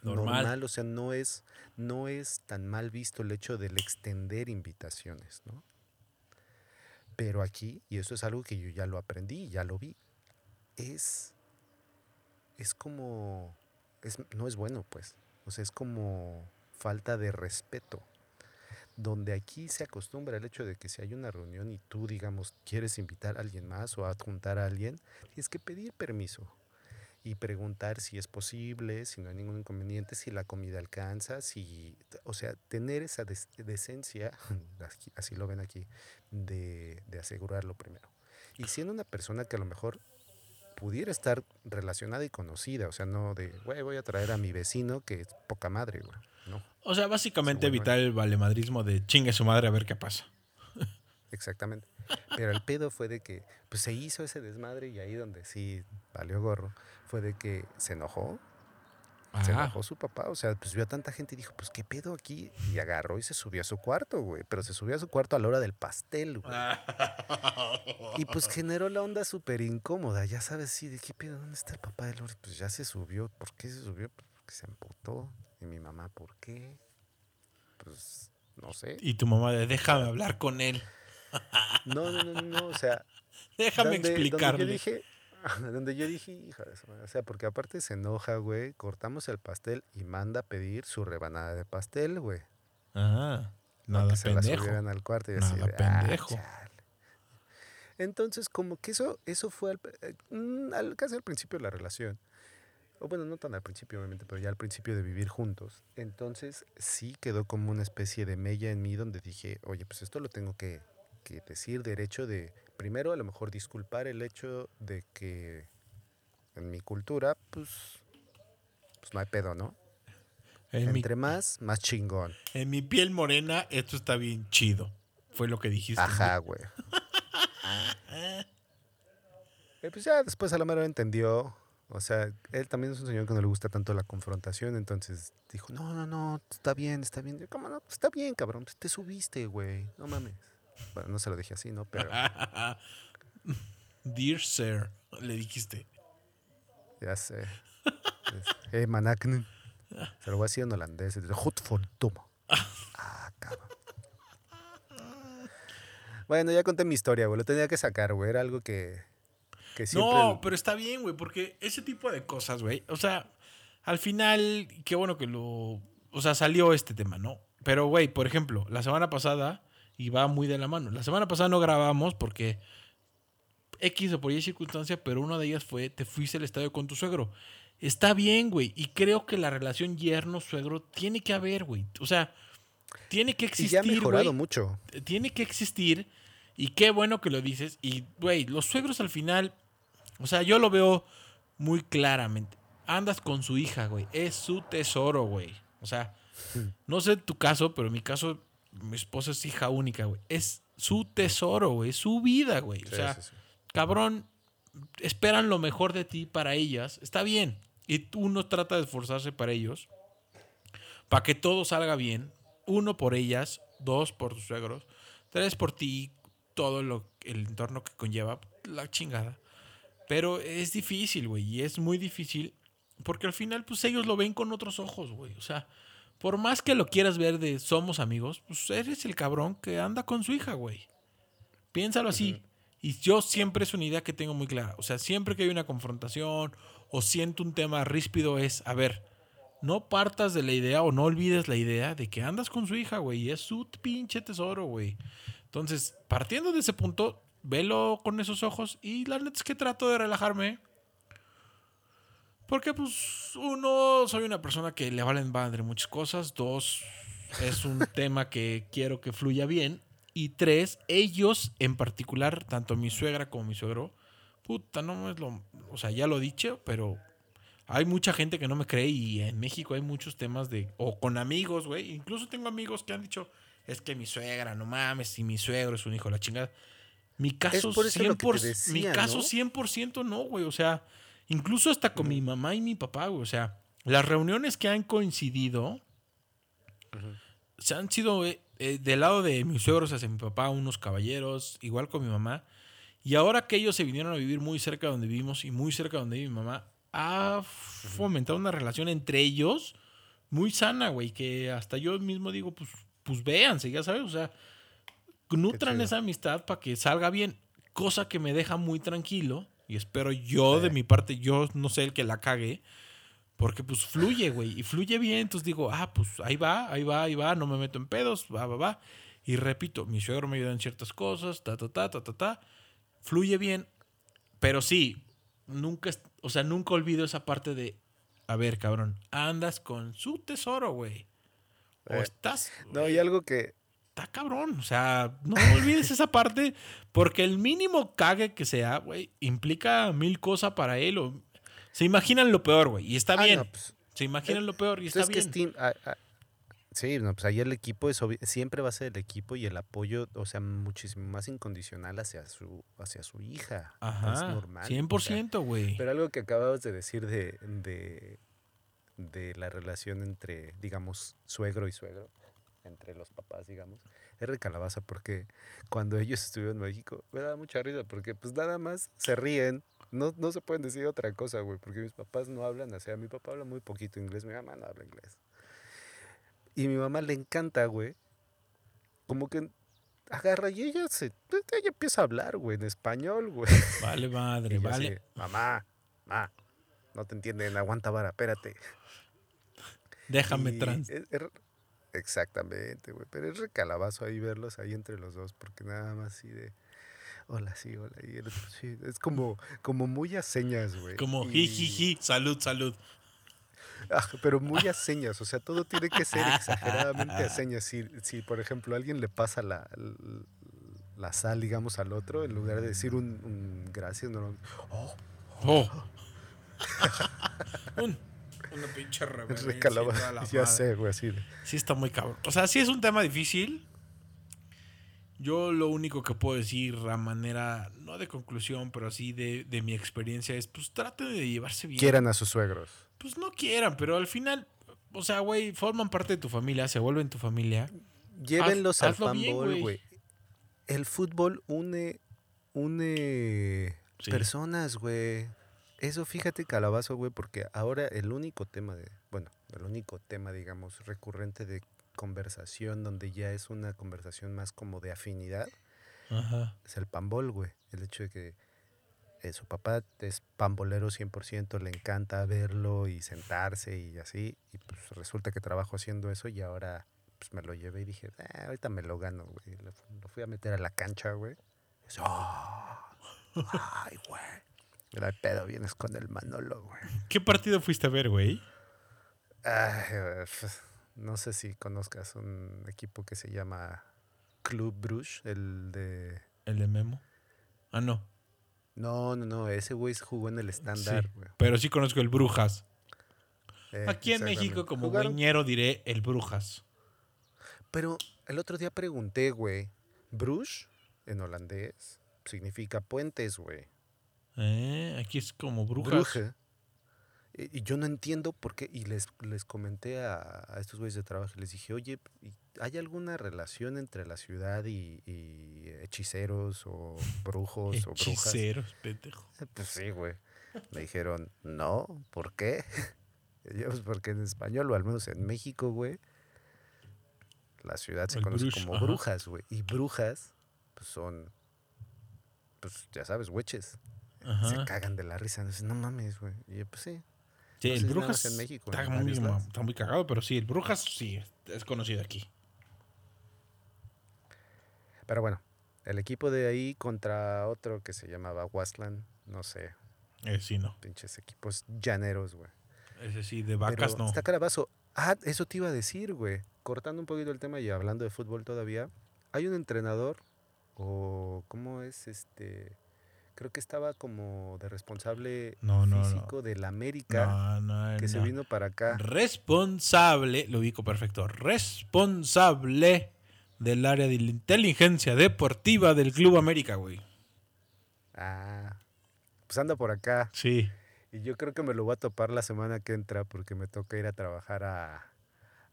Normal.
normal, o sea, no es, no es tan mal visto el hecho del extender invitaciones, ¿no? Pero aquí, y eso es algo que yo ya lo aprendí, ya lo vi, es, es como, es, no es bueno, pues, o sea, es como falta de respeto donde aquí se acostumbra el hecho de que si hay una reunión y tú, digamos, quieres invitar a alguien más o adjuntar a alguien, tienes que pedir permiso y preguntar si es posible, si no hay ningún inconveniente, si la comida alcanza, si, o sea, tener esa decencia, así- así lo ven aquí, de, de asegurarlo primero. Y siendo una persona que a lo mejor pudiera estar relacionada y conocida, o sea, no de, güey, voy a traer a mi vecino que es poca madre, güey, no.
O sea, básicamente evitar el valemadrismo de chingue su madre a ver qué pasa.
Exactamente. Pero el pedo fue de que pues se hizo ese desmadre y ahí donde sí valió gorro fue de que se enojó, se enojó su papá, o sea, pues vio a tanta gente y dijo, pues qué pedo aquí y agarró y se subió a su cuarto, güey, pero se subió a su cuarto a la hora del pastel, güey. Y pues generó la onda súper incómoda, ya sabes, sí, de qué pedo, ¿dónde está el papá de Lori? Pues ya se subió, ¿por qué se subió? Pues porque se emputó. Y mi mamá, ¿por qué? Pues no sé.
y tu mamá de déjame hablar con él.
No, no, no, no, no, o sea,
Déjame
donde-
explicarle.
Donde yo dije, donde yo dije, hija de madre", o sea, porque aparte se enoja, güey, cortamos el pastel y manda a pedir su rebanada de pastel, güey.
Ah, nada
que se la
pendejo.
subieran al cuarto y
Nada
así de, "Ah,
pendejo".
chale". Entonces, como que eso, eso fue al, eh, mm, al- casi al principio de la relación. O bueno, no tan al principio, obviamente, pero ya al principio de vivir juntos. Entonces, sí quedó como una especie de mella en mí donde dije, oye, pues esto lo tengo que, que decir derecho de, primero, a lo mejor disculpar el hecho de que en mi cultura, pues, pues no hay pedo, ¿no?
En mi,
Entre más, más chingón.
en mi piel morena, esto está bien chido. Fue lo que dijiste.
Ajá, güey. Eh, pues ya después a la mera hora entendió. O sea, él también es un señor que no le gusta tanto la confrontación, entonces dijo, no, no, no, está bien, está bien. Yo, ¿Cómo no? Está bien, cabrón, pues te subiste, güey, no mames. Bueno, no se lo dije así, ¿no? Pero
Dear sir, le dijiste.
ya sé. Es, eh, manaknen. Se lo voy a decir en holandés. "Goed verdomme". Ah, cabrón. Bueno, ya conté mi historia, güey. Lo tenía que sacar, güey. Era algo que, que siempre...
No, pero está bien, güey, porque ese tipo de cosas, güey. O sea, al final, qué bueno que lo. O sea, salió este tema, ¿no? Pero, güey, por ejemplo, la semana pasada, y va muy de la mano. La semana pasada no grabamos porque X o por Y circunstancia, pero una de ellas fue: te fuiste al estadio con tu suegro. Está bien, güey. Y creo que la relación yerno-suegro tiene que haber, güey. O sea, tiene que
y
existir.
ya ha mejorado mucho.
tiene que existir y qué bueno que lo dices. Y, güey, los suegros al final, o sea, yo lo veo muy claramente. Andas con su hija, güey. Es su tesoro, güey. O sea, no sé tu caso, pero en mi caso, mi esposa es hija única, güey. Es su tesoro, güey. Es su vida, güey. O sea,
sí, sí.
cabrón, esperan lo mejor de ti para ellas. Está bien. Y uno trata de esforzarse para ellos. Para que todo salga bien. Uno por ellas, dos por tus suegros, tres por ti, todo lo, el entorno que conlleva la chingada. Pero es difícil, güey. Y es muy difícil. Porque al final, pues ellos lo ven con otros ojos, güey. O sea, por más que lo quieras ver de somos amigos, pues eres el cabrón que anda con su hija, güey. Piénsalo así. Y yo siempre es una idea que tengo muy clara. O sea, siempre que hay una confrontación o siento un tema ríspido es, a ver, no partas de la idea o no olvides la idea de que andas con su hija, güey, y es su pinche tesoro, güey. Entonces, partiendo de ese punto, velo con esos ojos y la neta es que trato de relajarme. Porque, pues, uno, soy una persona que le valen madre muchas cosas. Dos, es un tema que quiero que fluya bien. Y tres, ellos en particular, tanto mi suegra como mi suegro, puta, no es lo. O sea, ya lo he dicho, pero hay mucha gente que no me cree y en México hay muchos temas de. O con amigos, güey. Incluso tengo amigos que han dicho, es que mi suegra, no mames, si mi suegro es un hijo de la chingada. Mi caso,
por eso
100%,
decía,
mi caso
¿no?
100% no, güey. O sea, incluso hasta con mi mamá y mi papá, güey. O sea, las reuniones que han coincidido se han sido eh, eh, del lado de mis suegros hacia mi papá, unos caballeros, igual con mi mamá. Y ahora que ellos se vinieron a vivir muy cerca de donde vivimos y muy cerca de donde vive mi mamá, ha fomentado una relación entre ellos muy sana, güey, que hasta yo mismo digo, pues, pues véanse, ya sabes, o sea, nutran esa amistad para que salga bien, cosa que me deja muy tranquilo y espero yo de mi parte, yo no sé el que la cague, porque pues fluye, güey, y fluye bien, entonces digo, ah, pues ahí va, ahí va, ahí va, no me meto en pedos, va, va, va. Y repito, mi suegro me ayuda en ciertas cosas, ta, ta, ta, ta, ta, ta. Fluye bien, pero sí, nunca, o sea, nunca olvido esa parte de, a ver, cabrón, andas con su tesoro, güey. O
Eh,
estás,
No, y algo que.
Está cabrón. O sea, no olvides esa parte, porque el mínimo cague que sea, güey, implica mil cosas para él. O, se imaginan lo peor, güey, y está
Ah,
bien.
no, pues,
se imaginan lo peor y
pues
está
es que
bien.
es team- ah, ah, sí, no, pues ahí el equipo es siempre va a ser el equipo y el apoyo, o sea, muchísimo más incondicional hacia su, hacia su hija. Es
Ajá,
normal. o sea,
100%, güey.
Pero algo que acababas de decir de, de, de la relación entre, digamos, suegro y suegro, entre los papás, digamos, es de calabaza porque cuando ellos estuvieron en México me daba mucha risa porque pues nada más se ríen, no, no se pueden decir otra cosa, güey, porque mis papás no hablan, o sea, mi papá habla muy poquito inglés, mi mamá no habla inglés. Y mi mamá le encanta, güey, como que agarra y ella se, ella empieza a hablar, güey, en español, güey.
Vale, madre, vale.
así, mamá, mamá, no te entienden, aguanta vara, espérate.
Déjame trans.
es- es- exactamente, güey. Pero es recalabazo ahí verlos ahí entre los dos, porque nada más así de. Hola, sí, hola. Y el otro, sí, es como, como muy a señas, güey.
Como
y-
jijiji, salud, salud.
Ah, pero muy a señas, o sea, todo tiene que ser exageradamente a señas. Si, si por ejemplo, alguien le pasa la, la sal, digamos, al otro, en lugar de decir un, un gracias, no, no, oh,
Oh. Un- una pinche reverencia. toda la
Ya
madre.
sé, güey, así de.
Sí está muy cabrón. O sea, sí es un tema difícil. Yo lo único que puedo decir a manera, no de conclusión, pero sí de, de mi experiencia es, pues traten de llevarse bien.
Quieran a sus suegros.
Pues no quieran, pero al final, o sea, güey, forman parte de tu familia, se vuelven tu familia.
Llévenlos al
hazlo bien,
fanball,
güey.
güey. El fútbol une, une
Sí.
personas, güey. Eso fíjate, calabazo, güey, porque ahora el único tema de, bueno, el único tema, digamos, recurrente de conversación, donde ya es una conversación más como de afinidad,
Ajá.
es el pambol, güey. El hecho de que eh, su papá es pambolero 100%, le encanta verlo y sentarse y así. Y pues resulta que trabajo haciendo eso y ahora pues me lo llevé y dije, "Ah, ahorita me lo gano, güey. Lo, fu- lo fui a meter a la cancha, güey. Y dice, "Ah, ay, güey. Era el pedo, vienes con el Manolo, güey.
¿Qué partido fuiste a ver, güey?
Ay, no sé si conozcas un equipo que se llama Club Bruges, el de...
El de Memo. Ah, no.
No, no, no, ese güey jugó en el estándar,
Sí,
güey.
pero sí conozco el Brujas.
Eh,
Aquí en México, como güeñero, diré el Brujas.
Pero el otro día pregunté, güey. Bruges, en holandés, significa puentes, güey.
Eh, aquí es como Brujas.
Brugge. Y, y yo no entiendo por qué. Y les, les comenté a, a estos güeyes de trabajo y les dije, oye, ¿y ¿hay alguna relación entre la ciudad y, y hechiceros o brujos o brujas?
Hechiceros, pendejo.
Pues sí, güey. Me dijeron, no, ¿por qué? Yo, pues porque en español, o al menos en México, güey, la ciudad se
El
conoce
brush,
como
ajá.
brujas, güey. Y brujas, pues son, pues ya sabes, Se cagan de la risa. Dicen, no mames, güey. Y yo, pues sí.
Sí,
No
el Brujas
más en México,
está,
en
muy, está muy cagado, pero sí, el Brujas sí es conocido aquí.
Pero bueno, el equipo de ahí contra otro que se llamaba Wasland, no sé,
Eh, sí, no.
pinches equipos llaneros, güey.
Ese sí, de
Pero
vacas no.
Está carabazo. Ah, eso te iba a decir, güey. Cortando un poquito el tema y hablando de fútbol todavía, hay un entrenador, o ¿cómo es? Este, creo que estaba como de responsable
No, no, no.
físico del América,
No, no,
que se
no.
vino para acá.
Responsable, lo ubico perfecto, responsable del área de la inteligencia deportiva del Club América, güey.
Ah, pues anda por acá.
Sí.
Y yo creo que me lo voy a topar la semana que entra porque me toca ir a trabajar a,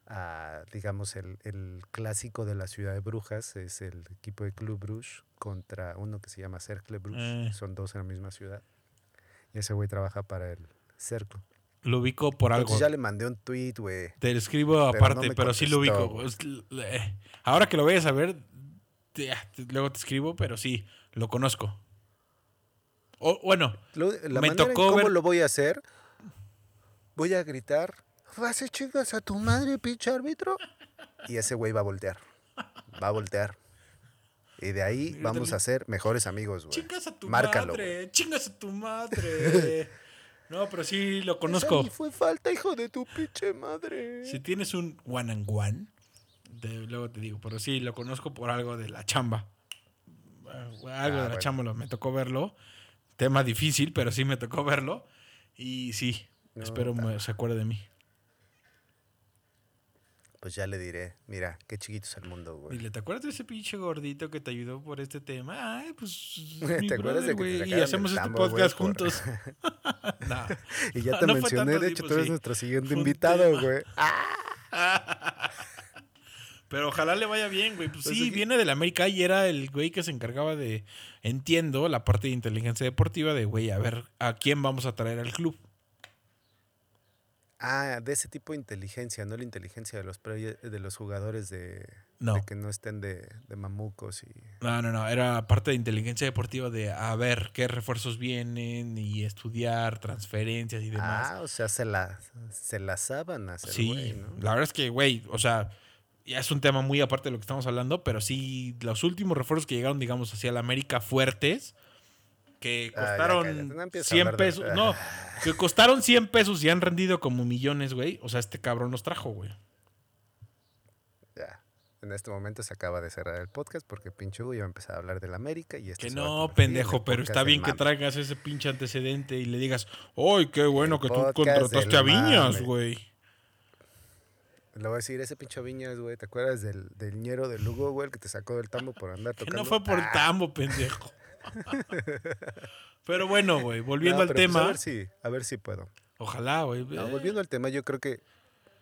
a, digamos, el, el clásico de la ciudad de Brujas. Es el equipo de Club Bruges contra uno que se llama Cercle Bruges.
Eh.
Son dos en la misma ciudad. Y ese güey trabaja para el Cercle.
Lo ubico por algo.
Ya le mandé un tweet, güey.
Te lo escribo
Pero
aparte,
no
pero, sí lo ubico. eh, Ahora que lo vayas a ver, te- ah, te- luego te escribo, pero sí, lo conozco. O, bueno,
Lo- la
Me
manera en
tocó
cómo
ver-
lo voy a hacer, voy a gritar, vas a chingas a tu madre, pinche árbitro. Y ese güey va a voltear. Va a voltear. Y de ahí vamos a ser mejores amigos, güey.
chingas a tu
Márcalo,
madre, chingas a tu madre. no, pero sí lo conozco.
Esa fue falta, hijo de tu pinche madre.
Si tienes un one and one, luego te digo, pero sí lo conozco por algo de la chamba. Algo
Ah,
de la
bueno.
chamba lo- me tocó verlo. Tema difícil, pero sí me tocó verlo. Y sí,
No,
espero se acuerde de mí.
Pues ya le diré, mira, qué chiquito es el mundo, güey.
Dile, ¿te acuerdas de ese pinche gordito que te ayudó por este tema? Ay, pues.
¿Te
mi
acuerdas de que te
Y hacemos este
tambo, güey,
podcast
por-
juntos. No.
Y ya te
No
mencioné, de hecho, tú eres
sí.
nuestro siguiente invitado, güey.
Pero ojalá le vaya bien, güey. Pues
Pues
sí, viene del América y era el güey que se encargaba de, entiendo, la parte de inteligencia deportiva de, güey, a ver a quién vamos a traer al club.
Ah, de ese tipo de inteligencia, no la inteligencia de los, pre- de los jugadores de,
No.
de que no estén de, de mamucos y...
No, no, no. Era parte de inteligencia deportiva de a ver qué refuerzos vienen y estudiar transferencias y demás.
Ah, o sea, se la, se la sábanas
sí,
güey, ¿no?
la verdad es que, güey, o sea, ya es un tema muy aparte de lo que estamos hablando, pero sí, los últimos refuerzos que llegaron, digamos, hacia la América fuertes, que
Ah, ya
costaron
cállate, no empieces a
100
hablar de-
pesos, no, que costaron 100 pesos y han rendido como millones, güey. O sea, este cabrón los trajo, güey.
Ya. En este momento se acaba de cerrar el podcast porque pinche Hugo iba a empezar a hablar del América y esto
Que no, pendejo, pero está bien que traigas ese pinche antecedente y le digas, ¡ay, qué bueno
El
que tú contrataste a Viñas, güey!
Le voy a decir, ese pinche Viñas, güey, ¿te acuerdas del, del ñero de Lugo, güey, el que te sacó del tambo por andar
Que
tocando?
no fue por
Ah,
tambo, pendejo. pero bueno, güey,
no,
volviendo al
pues
tema.
a ver si, a ver si puedo.
Ojalá, güey.
No,
eh,
volviendo al tema, yo creo que,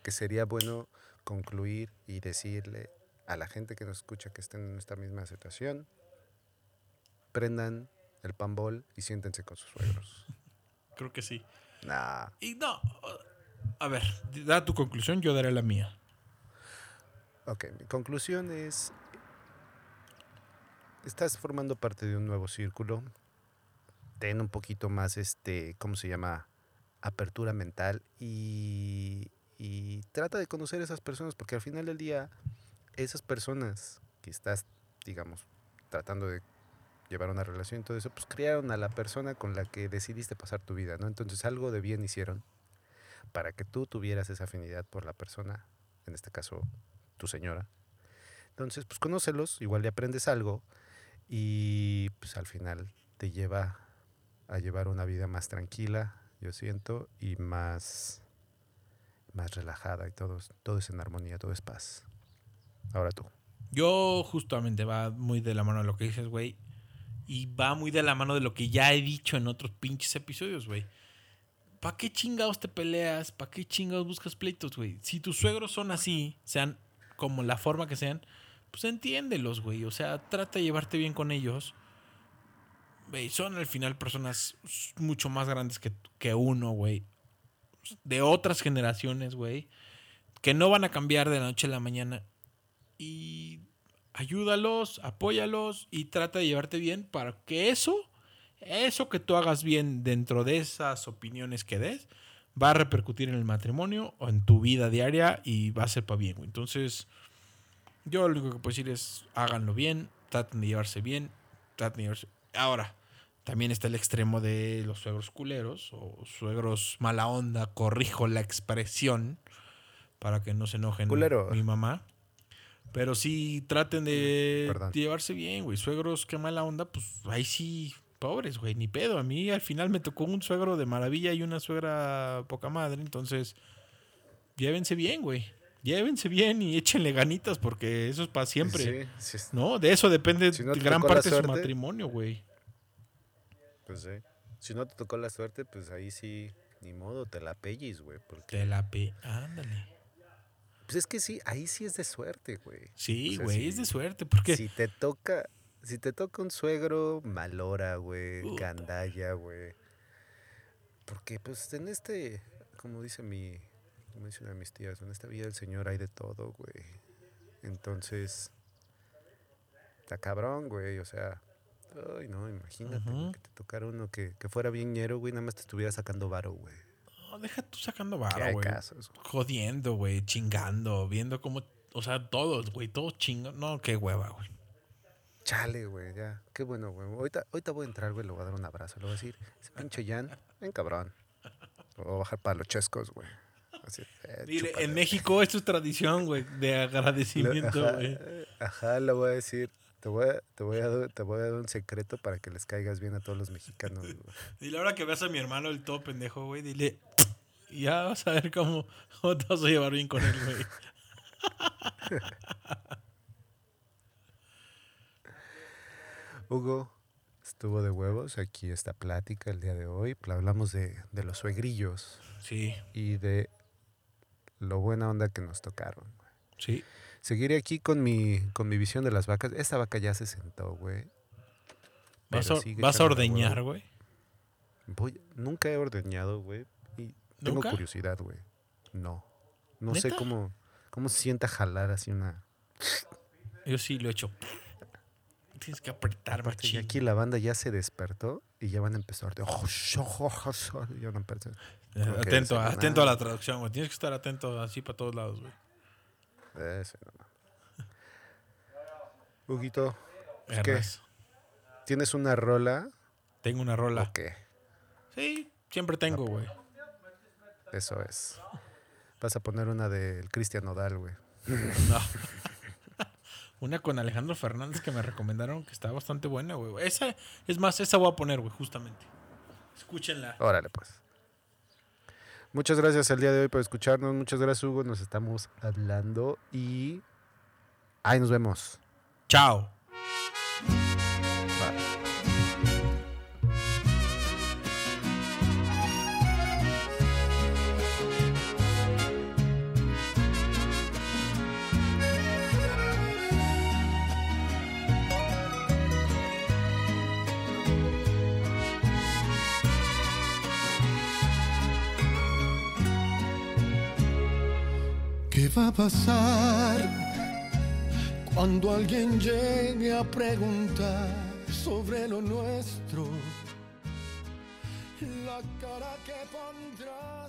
que sería bueno concluir y decirle a la gente que nos escucha que estén en esta misma situación, prendan el pambol y siéntense con sus suegros.
Creo que sí.
Nah.
Y no, a ver, da tu conclusión, yo daré la mía.
Ok, mi conclusión es, estás formando parte de un nuevo círculo, ten un poquito más, este, ¿cómo se llama? Apertura mental y, trata de conocer a esas personas, porque al final del día, esas personas que estás, digamos, tratando de llevar una relación y todo eso, pues crearon a la persona con la que decidiste pasar tu vida, ¿no? Entonces algo de bien hicieron para que tú tuvieras esa afinidad por la persona, en este caso tu señora. Entonces, pues conócelos, igual le aprendes algo y pues al final te lleva a llevar una vida más tranquila, yo siento, y más, más relajada y todo, todo es en armonía, todo es paz. Ahora tú.
Yo justamente va muy de la mano de lo que dices, güey. Y va muy de la mano de lo que ya he dicho en otros pinches episodios, güey. ¿Para qué chingados te peleas? ¿Para qué chingados buscas pleitos, güey? Si tus suegros son así, sean como la forma que sean, pues entiéndelos, güey. O sea, trata de llevarte bien con ellos. Güey, son al final personas mucho más grandes que, que uno, güey. De otras generaciones, güey. Que no van a cambiar de la noche a la mañana. Y ayúdalos, apóyalos y trata de llevarte bien para que eso, eso que tú hagas bien dentro de esas opiniones que des, va a repercutir en el matrimonio o en tu vida diaria y va a ser para bien, güey. Entonces, yo lo único que puedo decir es háganlo bien, traten de llevarse bien, traten de llevarse. Ahora, también está el extremo de los suegros culeros o suegros mala onda, corrijo la expresión para que no se enojen
Culero.
mi mamá. Pero sí traten de
Perdón.
llevarse bien, güey. Suegros, qué mala onda, pues ahí sí, pobres, güey, ni pedo. A mí al final me tocó un suegro de maravilla y una suegra poca madre, entonces llévense bien, güey. Llévense bien y échenle ganitas porque eso es para siempre.
Sí, sí,
No, de eso depende
Si no te
gran parte de su matrimonio, güey.
pues sí. Si no te tocó la suerte, pues ahí sí, ni modo, te la pellis, güey. Porque...
Te la pe... Ándale.
Pues es que sí, ahí sí es de suerte, güey.
Sí,
O sea,
güey, es de suerte porque...
Si te toca, si te toca un suegro, malora, güey,
Puta.
gandalla, güey. Porque pues en este, como dice mi, como dice una de mis tías, en esta vida del Señor hay de todo, güey. Entonces, está cabrón, güey, o sea, ay no, imagínate que te tocara uno que, que fuera bien ñero, güey, nada más te estuviera sacando varo, güey.
No, deja tú sacando varo, güey. Jodiendo, güey, chingando, viendo cómo... O sea, todos, güey, todos chingando. No, qué hueva, güey.
Chale, güey, ya. Qué bueno, güey. Ahorita, ahorita voy a entrar, güey, le voy a dar un abrazo. Le voy a decir, ese pinche Jan, ven cabrón. Lo voy a bajar para los chescos, güey. Así, eh,
Dile, en México esto es tradición, güey, de agradecimiento,
ajá,
güey.
Ajá, le voy a decir, te voy a, te, voy a, dar- te voy a dar un secreto para que les caigas bien a todos los mexicanos, güey.
Dile ahora que veas a mi hermano el todo pendejo, güey, dile, y ya vas a ver cómo, cómo te vas a llevar bien con él, güey.
Hugo, estuvo de huevos aquí esta plática el día de hoy. Hablamos de, de los suegrillos
Sí,
y de lo buena onda que nos tocaron.
sí.
Seguiré aquí con mi, con mi visión de las vacas. Esta vaca ya se sentó, güey.
Vas
sigue
vas a ordeñar, güey.
Voy, nunca he ordeñado, güey. Y tengo
¿Nunca?
curiosidad, güey. No. No sé cómo, cómo se sienta jalar así una.
Yo sí lo he hecho. Tienes que apretar,
ya
machín.
aquí la banda ya se despertó y ya van a empezar. De... Ya van a empezar.
Eh, Atento, atento a la traducción, güey. Tienes que estar atento así para todos lados, güey.
Eso, no. Huguito, Es que-
Arras.
¿tienes una rola
Tengo una rola.
o qué?
Sí, siempre tengo, güey.
Eso es. Vas a poner una del Cristian Nodal, güey.
No. Una con Alejandro Fernández que me recomendaron que está bastante buena, güey. Esa, es más, esa voy a poner, güey, justamente. Escúchenla.
Órale, pues. Muchas gracias el día de hoy por escucharnos. Muchas gracias, Hugo. Nos estamos hablando y ahí nos vemos.
Chao.
Va a pasar cuando alguien llegue a preguntar sobre lo nuestro? La cara que pondrás